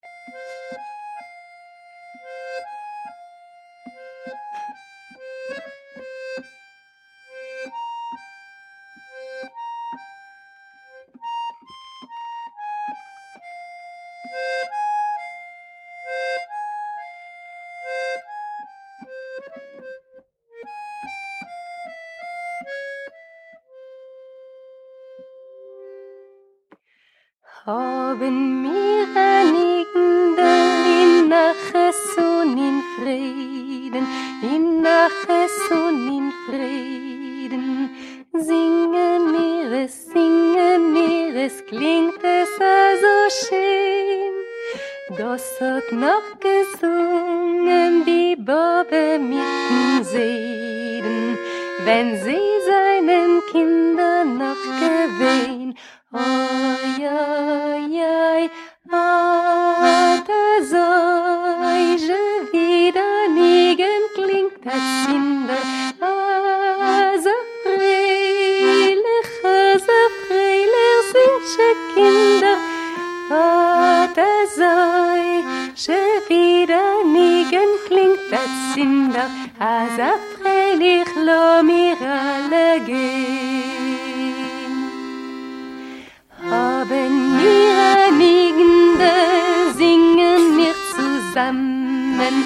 Zusammen,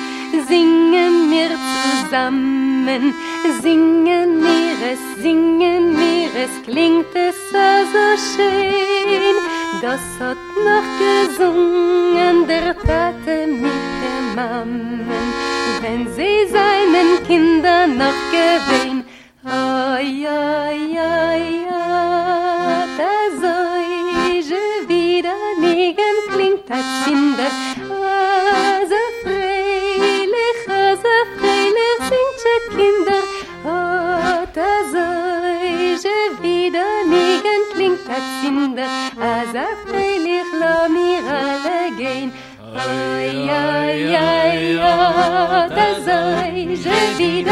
singen wir zusammen, singen wir es, singen wir es, klingt es so schön. Das hat noch gesungen der Tate mit der Mammen, wenn sie seinen Kindern noch gewehen. Ay, ay,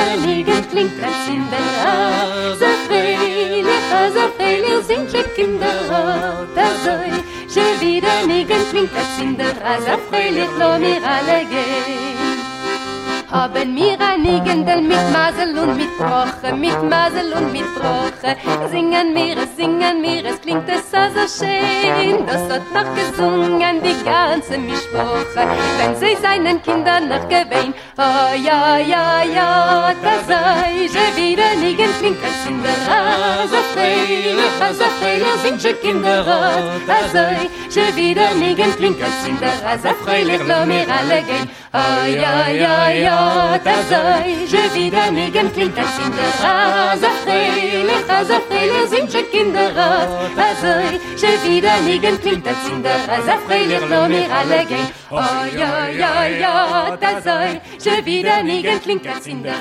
verliegen klingt ganz in der Rad. So freilich, so freilich sind die Kinder rot, also ich, schon wieder liegen klingt ganz in der So freilich, lo mir alle geht. Haben wir einigende mit Masel und mit Broche, mit Masel und mit Broche. Singen wir es, singen wir es, klingt es so, so schön. Das hat noch gesungen, die ganze Mischwoche. Wenn sie seinen Kindern noch gewähnt. Oh ja, ja, ja, da Reise wieder liegen Trinkers in der Rase Feile, Rase, Feile sind schon Kinder rot Azoi, schon wieder liegen Trinkers in der Rase Freilich, lo mir alle gehen. Oi, oi, oi, oi, azoi Schon wieder liegen Trinkers in der Rase Feile, Als auf Freile sind schon Kinder rot. Also, ich er will wieder liegen, klingt der Zinder. Als auf Freile ist nur mir alle gehen. Oh, ja, ja, ja, da soll. Ich will wieder liegen, klingt der Zinder.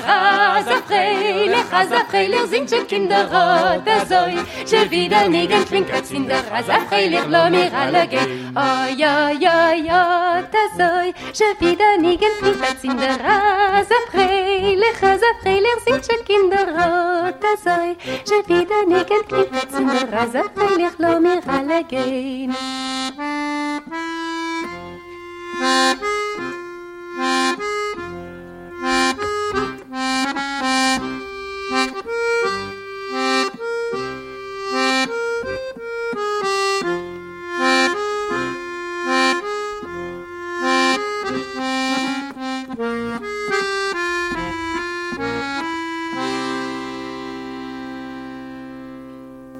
Als auf Freile, als auf Freile sind schon Kinder rot. Da soll. Ich will wieder liegen, klingt der Zinder. Als auf Freile ist nur mir alle gehen. Oh, ja, ja, ja, da soll. Ich wieder liegen, klingt der Zinder. Als Freile, als Freile sind schon Kinder rot. Da soll. إذا نكت كيف تسمر عزا خلي خلومي غلقين.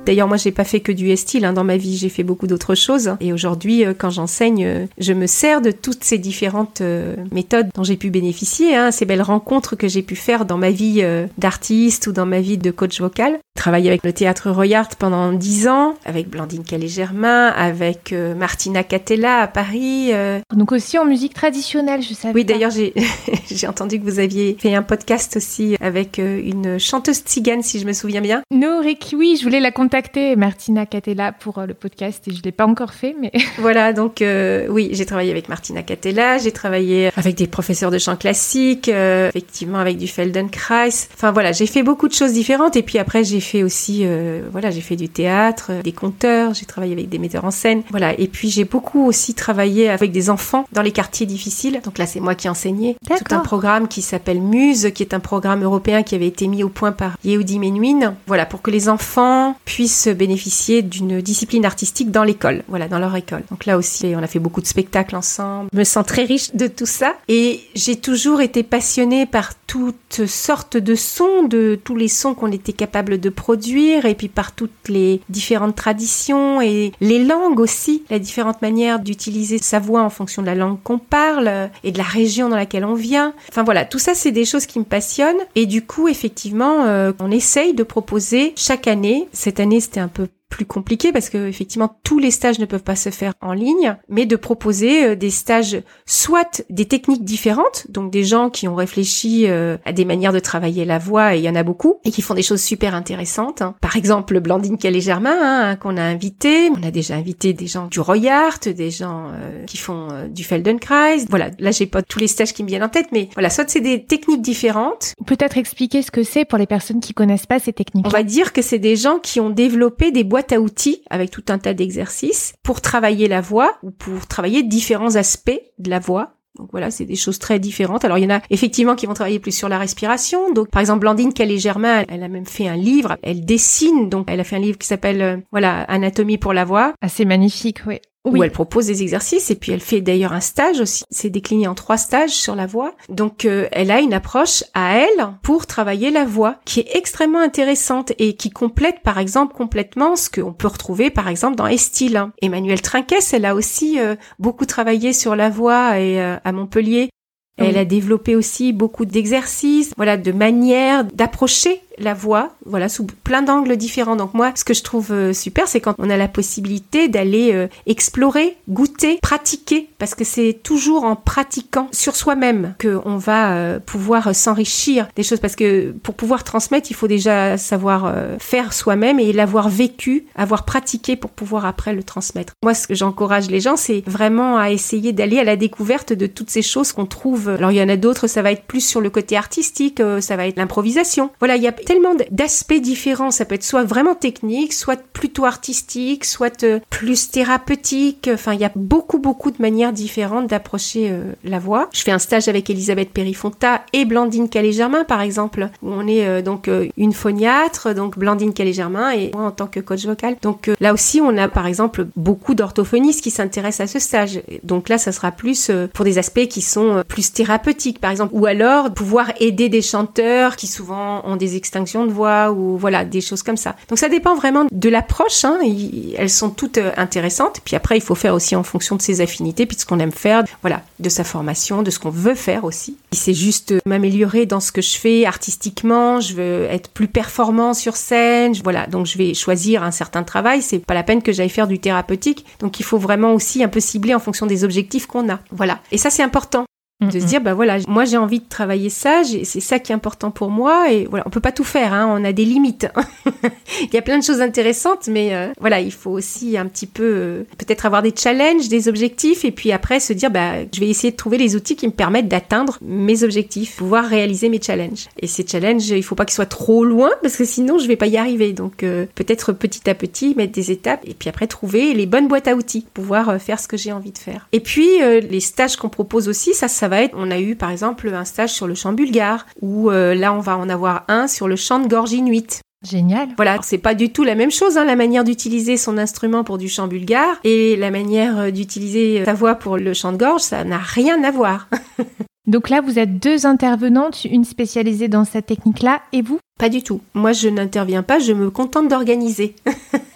D'ailleurs, moi, j'ai pas fait que du style hein, dans ma vie. J'ai fait beaucoup d'autres choses. Et aujourd'hui, euh, quand j'enseigne, euh, je me sers de toutes ces différentes euh, méthodes dont j'ai pu bénéficier. Hein, ces belles rencontres que j'ai pu faire dans ma vie d'artiste ou dans ma vie de coach vocal. Travailler avec le théâtre Royart pendant dix ans, avec Blandine Calais-Germain, avec Martina Catella à Paris.
Donc aussi en musique traditionnelle, je savais.
Oui, d'ailleurs, j'ai *laughs* j'ai entendu que vous aviez fait un podcast aussi avec une chanteuse tzigane, si je me souviens bien.
Norik, oui, je voulais la contacter, Martina Catella, pour euh, le podcast et je l'ai pas encore fait, mais *laughs*
Voilà, donc euh, oui, j'ai travaillé avec Martina Catella, j'ai travaillé avec des professeurs de chant classique, euh, effectivement avec du Feldenkrais. Enfin voilà, j'ai fait beaucoup de choses différentes et puis après j'ai fait aussi, euh, voilà, j'ai fait du théâtre, des conteurs, j'ai travaillé avec des metteurs en scène, voilà. Et puis j'ai beaucoup aussi travaillé avec des enfants dans les quartiers difficiles. Donc là, c'est moi qui enseignais tout un programme qui s'appelle Muse, qui est un programme européen qui avait été mis au point par Yehudi Menuhin. Voilà, pour que les enfants puissent bénéficier d'une discipline artistique dans l'école, voilà, dans leur école. Donc là aussi, on a fait beaucoup de spectacles ensemble. Je me sens très riche de tout ça. Et j'ai toujours été passionnée par toutes sortes de sons, de tous les sons qu'on était capable de produire, et puis par toutes les différentes traditions et les langues aussi, la différente manière d'utiliser sa voix en fonction de la langue qu'on parle et de la région dans laquelle on vient. Enfin voilà, tout ça c'est des choses qui me passionnent. Et du coup, effectivement, euh, on essaye de proposer chaque année. Cette année, c'était un peu plus compliqué parce que effectivement tous les stages ne peuvent pas se faire en ligne, mais de proposer euh, des stages soit des techniques différentes, donc des gens qui ont réfléchi euh, à des manières de travailler la voix et il y en a beaucoup et qui font des choses super intéressantes. hein. Par exemple, Blandine Calais-Germain hein, qu'on a invité, on a déjà invité des gens du Royart, des gens euh, qui font euh, du Feldenkrais. Voilà, là j'ai pas tous les stages qui me viennent en tête, mais voilà, soit c'est des techniques différentes
peut-être expliquer ce que c'est pour les personnes qui connaissent pas ces techniques.
on va dire que c'est des gens qui ont développé des boîtes à outils avec tout un tas d'exercices pour travailler la voix ou pour travailler différents aspects de la voix. Donc voilà, c'est des choses très différentes. Alors il y en a effectivement qui vont travailler plus sur la respiration. Donc par exemple Blandine Calais-Germain, elle a même fait un livre, elle dessine, donc elle a fait un livre qui s'appelle euh, voilà Anatomie pour la voix.
Assez magnifique, oui
où elle propose des exercices et puis elle fait d'ailleurs un stage aussi. C'est décliné en trois stages sur la voix. Donc euh, elle a une approche à elle pour travailler la voix qui est extrêmement intéressante et qui complète par exemple complètement ce qu'on peut retrouver par exemple dans Estil. Emmanuelle Trinquès, elle a aussi euh, beaucoup travaillé sur la voix et euh, à Montpellier. Elle a développé aussi beaucoup d'exercices, voilà, de manières d'approcher la voix, voilà, sous plein d'angles différents. Donc moi, ce que je trouve euh, super, c'est quand on a la possibilité d'aller euh, explorer, goûter, pratiquer, parce que c'est toujours en pratiquant sur soi-même que on va euh, pouvoir s'enrichir des choses. Parce que pour pouvoir transmettre, il faut déjà savoir faire soi-même et l'avoir vécu, avoir pratiqué pour pouvoir après le transmettre. Moi, ce que j'encourage les gens, c'est vraiment à essayer d'aller à la découverte de toutes ces choses qu'on trouve. Alors il y en a d'autres, ça va être plus sur le côté artistique, ça va être l'improvisation. Voilà, il y a tellement d'aspects différents. Ça peut être soit vraiment technique, soit plutôt artistique, soit euh, plus thérapeutique. Enfin, il y a beaucoup, beaucoup de manières différentes d'approcher euh, la voix. Je fais un stage avec Elisabeth Périfonta et Blandine Calais-Germain, par exemple, où on est euh, donc une phoniatre, donc Blandine Calais-Germain et moi en tant que coach vocal. Donc là aussi, on a par exemple beaucoup d'orthophonistes qui s'intéressent à ce stage. Donc là, ça sera plus pour des aspects qui sont plus thérapeutiques, par exemple, ou alors pouvoir aider des chanteurs qui souvent ont des extinctions de voix ou voilà des choses comme ça. Donc ça dépend vraiment de l'approche. Hein. elles sont toutes euh, intéressantes. Puis après, il faut faire aussi en fonction de ses affinités, puis de ce qu'on aime faire, voilà, de sa formation, de ce qu'on veut faire aussi. Si c'est juste euh, m'améliorer dans ce que je fais artistiquement, je veux être plus performant sur scène, voilà. Donc je vais choisir un certain travail. C'est pas la peine que j'aille faire du thérapeutique. Donc il faut vraiment aussi un peu cibler en fonction des objectifs qu'on a. Voilà. Et ça c'est important de se dire bah voilà moi j'ai envie de travailler ça c'est ça qui est important pour moi et voilà on peut pas tout faire hein, on a des limites. *laughs* Il y a plein de choses intéressantes mais euh, voilà il faut aussi un petit peu euh, peut-être avoir des challenges des objectifs et puis après se dire bah je vais essayer de trouver les outils qui me permettent d'atteindre mes objectifs pouvoir réaliser mes challenges. Et ces challenges il faut pas qu'ils soient trop loin parce que sinon je vais pas y arriver. Donc euh, peut-être petit à petit mettre des étapes et puis après trouver les bonnes boîtes à outils pouvoir faire ce que j'ai envie de faire. Et puis les stages qu'on propose aussi ça ça va être, on a eu par exemple un stage sur le chant bulgare, ou euh, là on va en avoir un sur le chant de gorge inuit.
Génial.
Voilà, c'est pas du tout la même chose, hein, la manière d'utiliser son instrument pour du chant bulgare et la manière euh, d'utiliser sa voix pour le chant de gorge, ça n'a rien à voir. *laughs*
Donc là, vous êtes deux intervenantes, une spécialisée dans cette technique-là, et vous?
Pas du tout. Moi, je n'interviens pas, je me contente d'organiser. *laughs*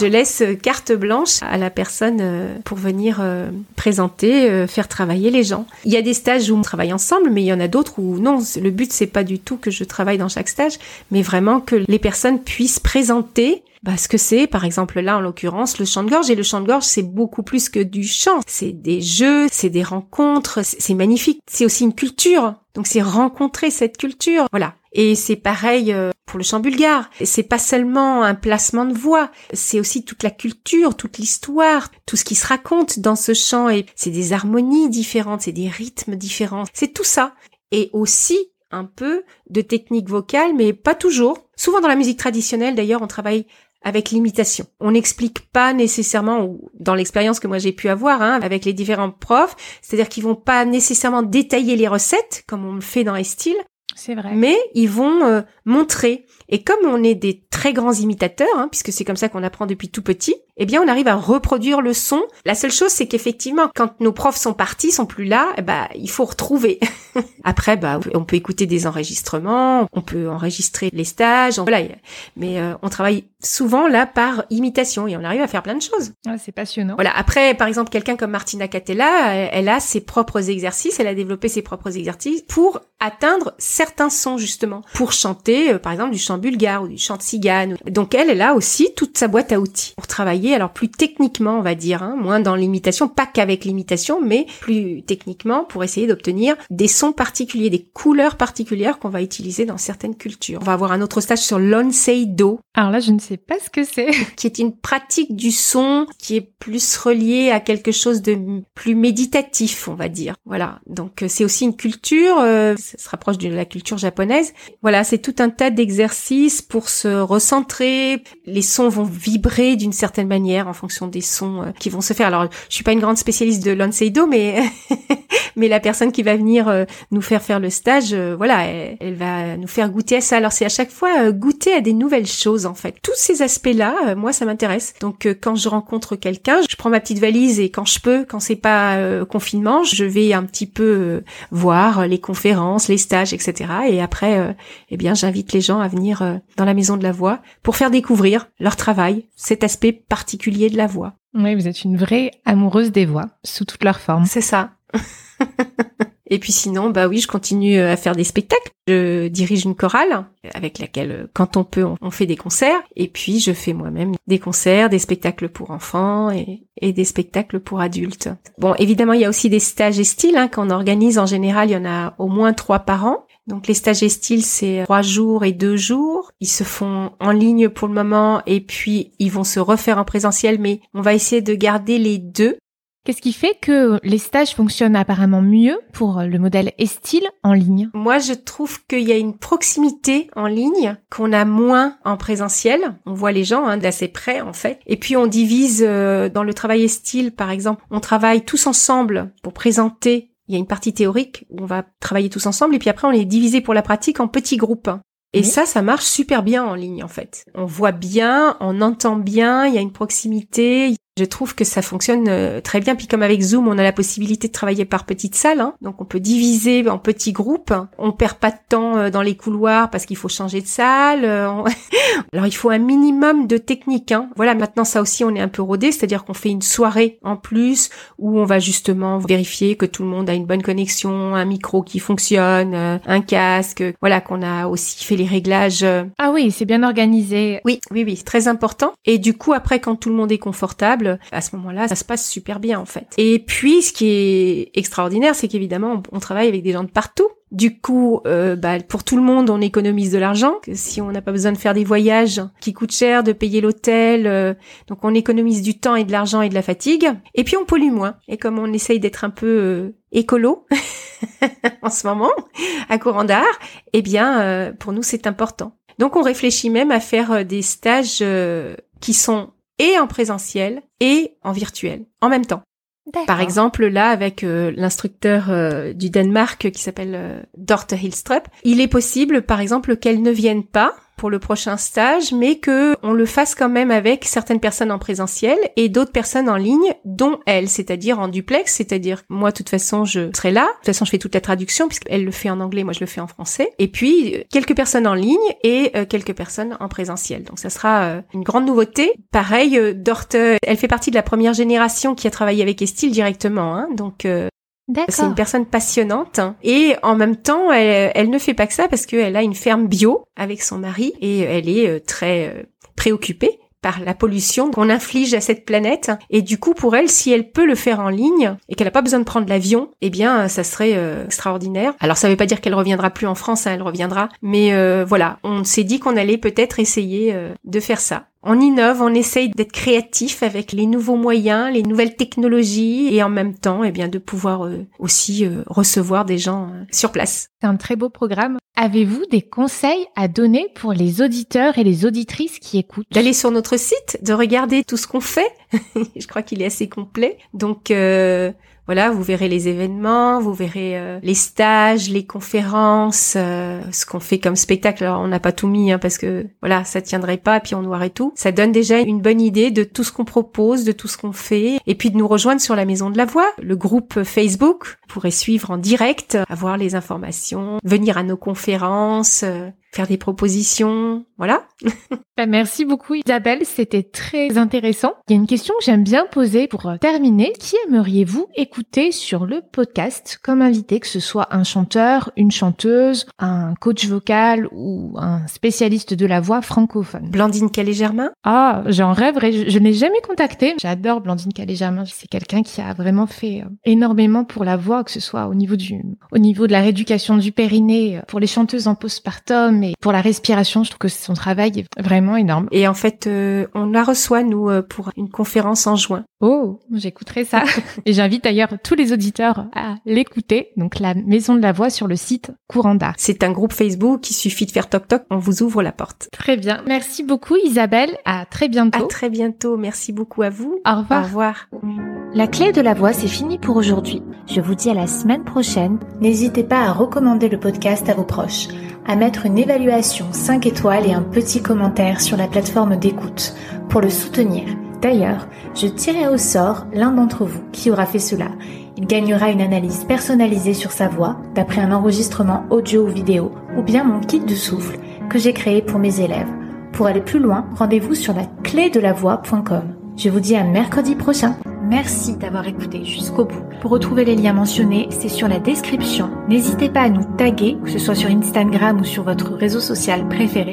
je laisse carte blanche à la personne euh, pour venir euh, présenter, euh, faire travailler les gens. Il y a des stages où on travaille ensemble, mais il y en a d'autres où non. Le but, c'est pas du tout que je travaille dans chaque stage, mais vraiment que les personnes puissent présenter bah, ce que c'est, par exemple là en l'occurrence, le chant de gorge. Et le chant de gorge, c'est beaucoup plus que du chant. C'est des jeux, c'est des rencontres, c'est magnifique. C'est aussi une culture. Donc c'est rencontrer cette culture. Voilà. Et c'est pareil euh, pour le chant bulgare. C'est pas seulement un placement de voix, c'est aussi toute la culture, toute l'histoire, tout ce qui se raconte dans ce chant. Et c'est des harmonies différentes, c'est des rythmes différents. C'est tout ça. Et aussi un peu de technique vocale, mais pas toujours. Souvent dans la musique traditionnelle, d'ailleurs, on travaille avec l'imitation. On n'explique pas nécessairement, ou dans l'expérience que moi j'ai pu avoir hein, avec les différents profs, c'est-à-dire qu'ils vont pas nécessairement détailler les recettes comme on le fait dans les styles.
C'est vrai.
Mais ils vont euh, montrer. Et comme on est des très grands imitateurs, hein, puisque c'est comme ça qu'on apprend depuis tout petit, eh bien on arrive à reproduire le son. La seule chose, c'est qu'effectivement, quand nos profs sont partis, sont plus là, eh ben, il faut retrouver. *laughs* Après, bah, on peut écouter des enregistrements, on peut enregistrer les stages, voilà. Mais euh, on travaille souvent là par imitation et on arrive à faire plein de choses.
C'est passionnant.
Voilà. Après, par exemple, quelqu'un comme Martina Catella, elle a ses propres exercices, elle a développé ses propres exercices pour atteindre certains sons justement, pour chanter, euh, par exemple, du chant bulgare ou du chant de cigane. Donc elle, elle a aussi toute sa boîte à outils pour travailler, alors plus techniquement, on va dire, hein, moins dans l'imitation, pas qu'avec l'imitation, mais plus techniquement pour essayer d'obtenir des sons particuliers, des couleurs particulières qu'on va utiliser dans certaines cultures. On va avoir un autre stage sur l'onseido.
Alors là, je ne sais pas ce que c'est. *laughs*
qui est une pratique du son qui est plus reliée à quelque chose de plus méditatif, on va dire. Voilà. Donc euh, c'est aussi une culture, euh, ça se rapproche de la culture japonaise. Voilà, c'est tout un tas d'exercices pour se recentrer. Les sons vont vibrer d'une certaine manière en fonction des sons euh, qui vont se faire. Alors, je suis pas une grande spécialiste de l'onseido, mais *laughs* mais la personne qui va venir euh, nous faire faire le stage, euh, voilà, elle, va nous faire goûter à ça. Alors c'est à chaque fois euh, goûter à des nouvelles choses en fait. Tous ces aspects-là, moi ça m'intéresse. Donc quand je rencontre quelqu'un, je prends ma petite valise et quand je peux, quand c'est pas confinement, je vais un petit peu voir les conférences, les stages, etc. Et après, eh bien j'invite les gens à venir dans la maison de la voix pour faire découvrir leur travail, cet aspect particulier de la voix.
Oui, vous êtes une vraie amoureuse des voix, sous toutes leurs formes.
C'est ça. *laughs* Et puis sinon, bah oui, je continue à faire des spectacles. Je dirige une chorale avec laquelle, quand on peut, on fait des concerts. Et puis je fais moi-même des concerts, des spectacles pour enfants et, des spectacles pour adultes. Bon, évidemment, il y a aussi des stages et styles hein, qu'on organise. En général, il y en a au moins trois par an. Donc les stages et styles, c'est trois jours et deux jours. Ils se font en ligne pour le moment et puis ils vont se refaire en présentiel, mais on va essayer de garder les deux.
Qu'est-ce qui fait que les stages fonctionnent apparemment mieux pour le modèle Estil en ligne?
Moi, je trouve qu'il y a une proximité en ligne qu'on a moins en présentiel. On voit les gens hein, d'assez près en fait. Et puis on divise euh, dans le travail Estil, par exemple, on travaille tous ensemble pour présenter il y a une partie théorique où on va travailler tous ensemble et puis après on est divisé pour la pratique en petits groupes. Et ça, ça marche super bien en ligne en fait. On voit bien, on entend bien, il y a une proximité, je trouve que ça fonctionne euh, très bien. Puis comme avec Zoom, on a la possibilité de travailler par petites salles, hein. donc on peut diviser en petits groupes. On perd pas de temps euh, dans les couloirs parce qu'il faut changer de salle. Euh, *laughs* Alors il faut un minimum de technique. Hein. Voilà, maintenant ça aussi on est un peu rodé, c'est-à-dire qu'on fait une soirée en plus où on va justement vérifier que tout le monde a une bonne connexion, un micro qui fonctionne, un casque. Voilà, qu'on a aussi fait les réglages.
Ah oui, c'est bien organisé.
Oui, oui, oui, très important. Et du coup après quand tout le monde est confortable à ce moment-là, ça se passe super bien en fait. Et puis, ce qui est extraordinaire, c'est qu'évidemment, on, travaille avec des gens de partout. Du coup, euh, bah, pour tout le monde, on économise de l'argent. Si on n'a pas besoin de faire des voyages qui coûtent cher, de payer l'hôtel, euh, donc on économise du temps et de l'argent et de la fatigue. Et puis on pollue moins. Et comme on essaye d'être un peu euh, écolo *laughs* en ce moment, à courant d'art, eh bien, pour nous c'est important. Donc on réfléchit même à faire des stages qui sont et en présentiel et en virtuel en même temps. Par exemple, là, avec euh, l'instructeur euh, du Danemark qui s'appelle euh, Dorte Hilstrup, il est possible, par exemple, qu'elle ne vienne pas pour le prochain stage, mais que on le fasse quand même avec certaines personnes en présentiel et d'autres personnes en ligne, dont elle, c'est-à-dire en duplex, c'est-à-dire moi, de toute façon, je serai là. De toute façon, je fais toute la traduction puisqu'elle le fait en anglais, moi je le fais en français. Et puis quelques personnes en ligne et euh, quelques personnes en présentiel. Donc ça sera euh, une grande nouveauté. Pareil, euh, Dorte, elle fait partie de la première génération qui a travaillé avec Estil directement. Hein, donc c'est une personne passionnante et en même temps, elle, ne fait pas que ça parce qu'elle a une ferme bio avec son mari et elle est euh, très euh, préoccupée par la pollution qu'on inflige à cette planète. Et du coup, pour elle, si elle peut le faire en ligne et qu'elle n'a pas besoin de prendre l'avion, eh bien, ça serait euh, extraordinaire. Alors, ça ne veut pas dire qu'elle reviendra plus en France, hein, elle reviendra. Mais voilà, on s'est dit qu'on allait peut-être essayer de faire ça. On innove, on essaye d'être créatif avec les nouveaux moyens, les nouvelles technologies et en même temps, eh bien, de pouvoir euh, aussi euh, recevoir des gens euh, sur place.
C'est un très beau programme. Avez-vous des conseils à donner pour les auditeurs et les auditrices qui écoutent?
D'aller sur notre site, de regarder tout ce qu'on fait. *laughs* Je crois qu'il est assez complet. Donc voilà, vous verrez les événements, vous verrez euh, les stages, les conférences, euh, ce qu'on fait comme spectacle. Alors on n'a pas tout mis hein, parce que voilà, ça tiendrait pas, puis on noirait tout. Ça donne déjà une bonne idée de tout ce qu'on propose, de tout ce qu'on fait, et puis de nous rejoindre sur la Maison de la Voix, le groupe Facebook. Vous pourrez suivre en direct, avoir les informations, venir à nos conférences, euh, faire des propositions, voilà. *laughs*
Bah, merci beaucoup Isabelle, c'était très intéressant. Il y a une question que j'aime bien poser pour terminer. Qui aimeriez-vous écouter sur le podcast comme invité, que ce soit un chanteur, une chanteuse, un coach vocal ou un spécialiste de la voix francophone?
Blandine Calais-Germain?
Ah, j'en rêverais, je, je n'ai jamais contacté. J'adore Blandine Calais-Germain, c'est quelqu'un qui a vraiment fait euh, énormément pour la voix, que ce soit au niveau du au niveau de la rééducation du périnée pour les chanteuses en postpartum mais pour la respiration, je trouve que son travail est vraiment énorme.
Et en fait, euh, on la reçoit, nous, euh, pour une conférence en juin.
Oh, j'écouterai ça. *laughs* Et j'invite d'ailleurs tous les auditeurs à l'écouter. Donc, la Maison de la Voix sur le site Courant d'Art.
C'est un groupe Facebook, il suffit de faire toc toc, on vous ouvre la porte.
Très bien. Merci beaucoup Isabelle. À très bientôt.
À très bientôt. Merci beaucoup à vous.
Au revoir.
Au revoir.
La clé de la voix, c'est fini pour aujourd'hui. Je vous dis à la semaine prochaine. N'hésitez pas à recommander le podcast à vos proches, à mettre une évaluation 5 étoiles et un petit commentaire sur la plateforme d'écoute pour le soutenir. D'ailleurs, je tirerai au sort l'un d'entre vous qui aura fait cela. Il gagnera une analyse personnalisée sur sa voix d'après un enregistrement audio ou vidéo ou bien mon kit de souffle que j'ai créé pour mes élèves. Pour aller plus loin, rendez-vous sur la clé. Je vous dis à mercredi prochain. Merci d'avoir écouté jusqu'au bout. Pour retrouver les liens mentionnés, c'est sur la description. N'hésitez pas à nous taguer, que ce soit sur Instagram ou sur votre réseau social préféré.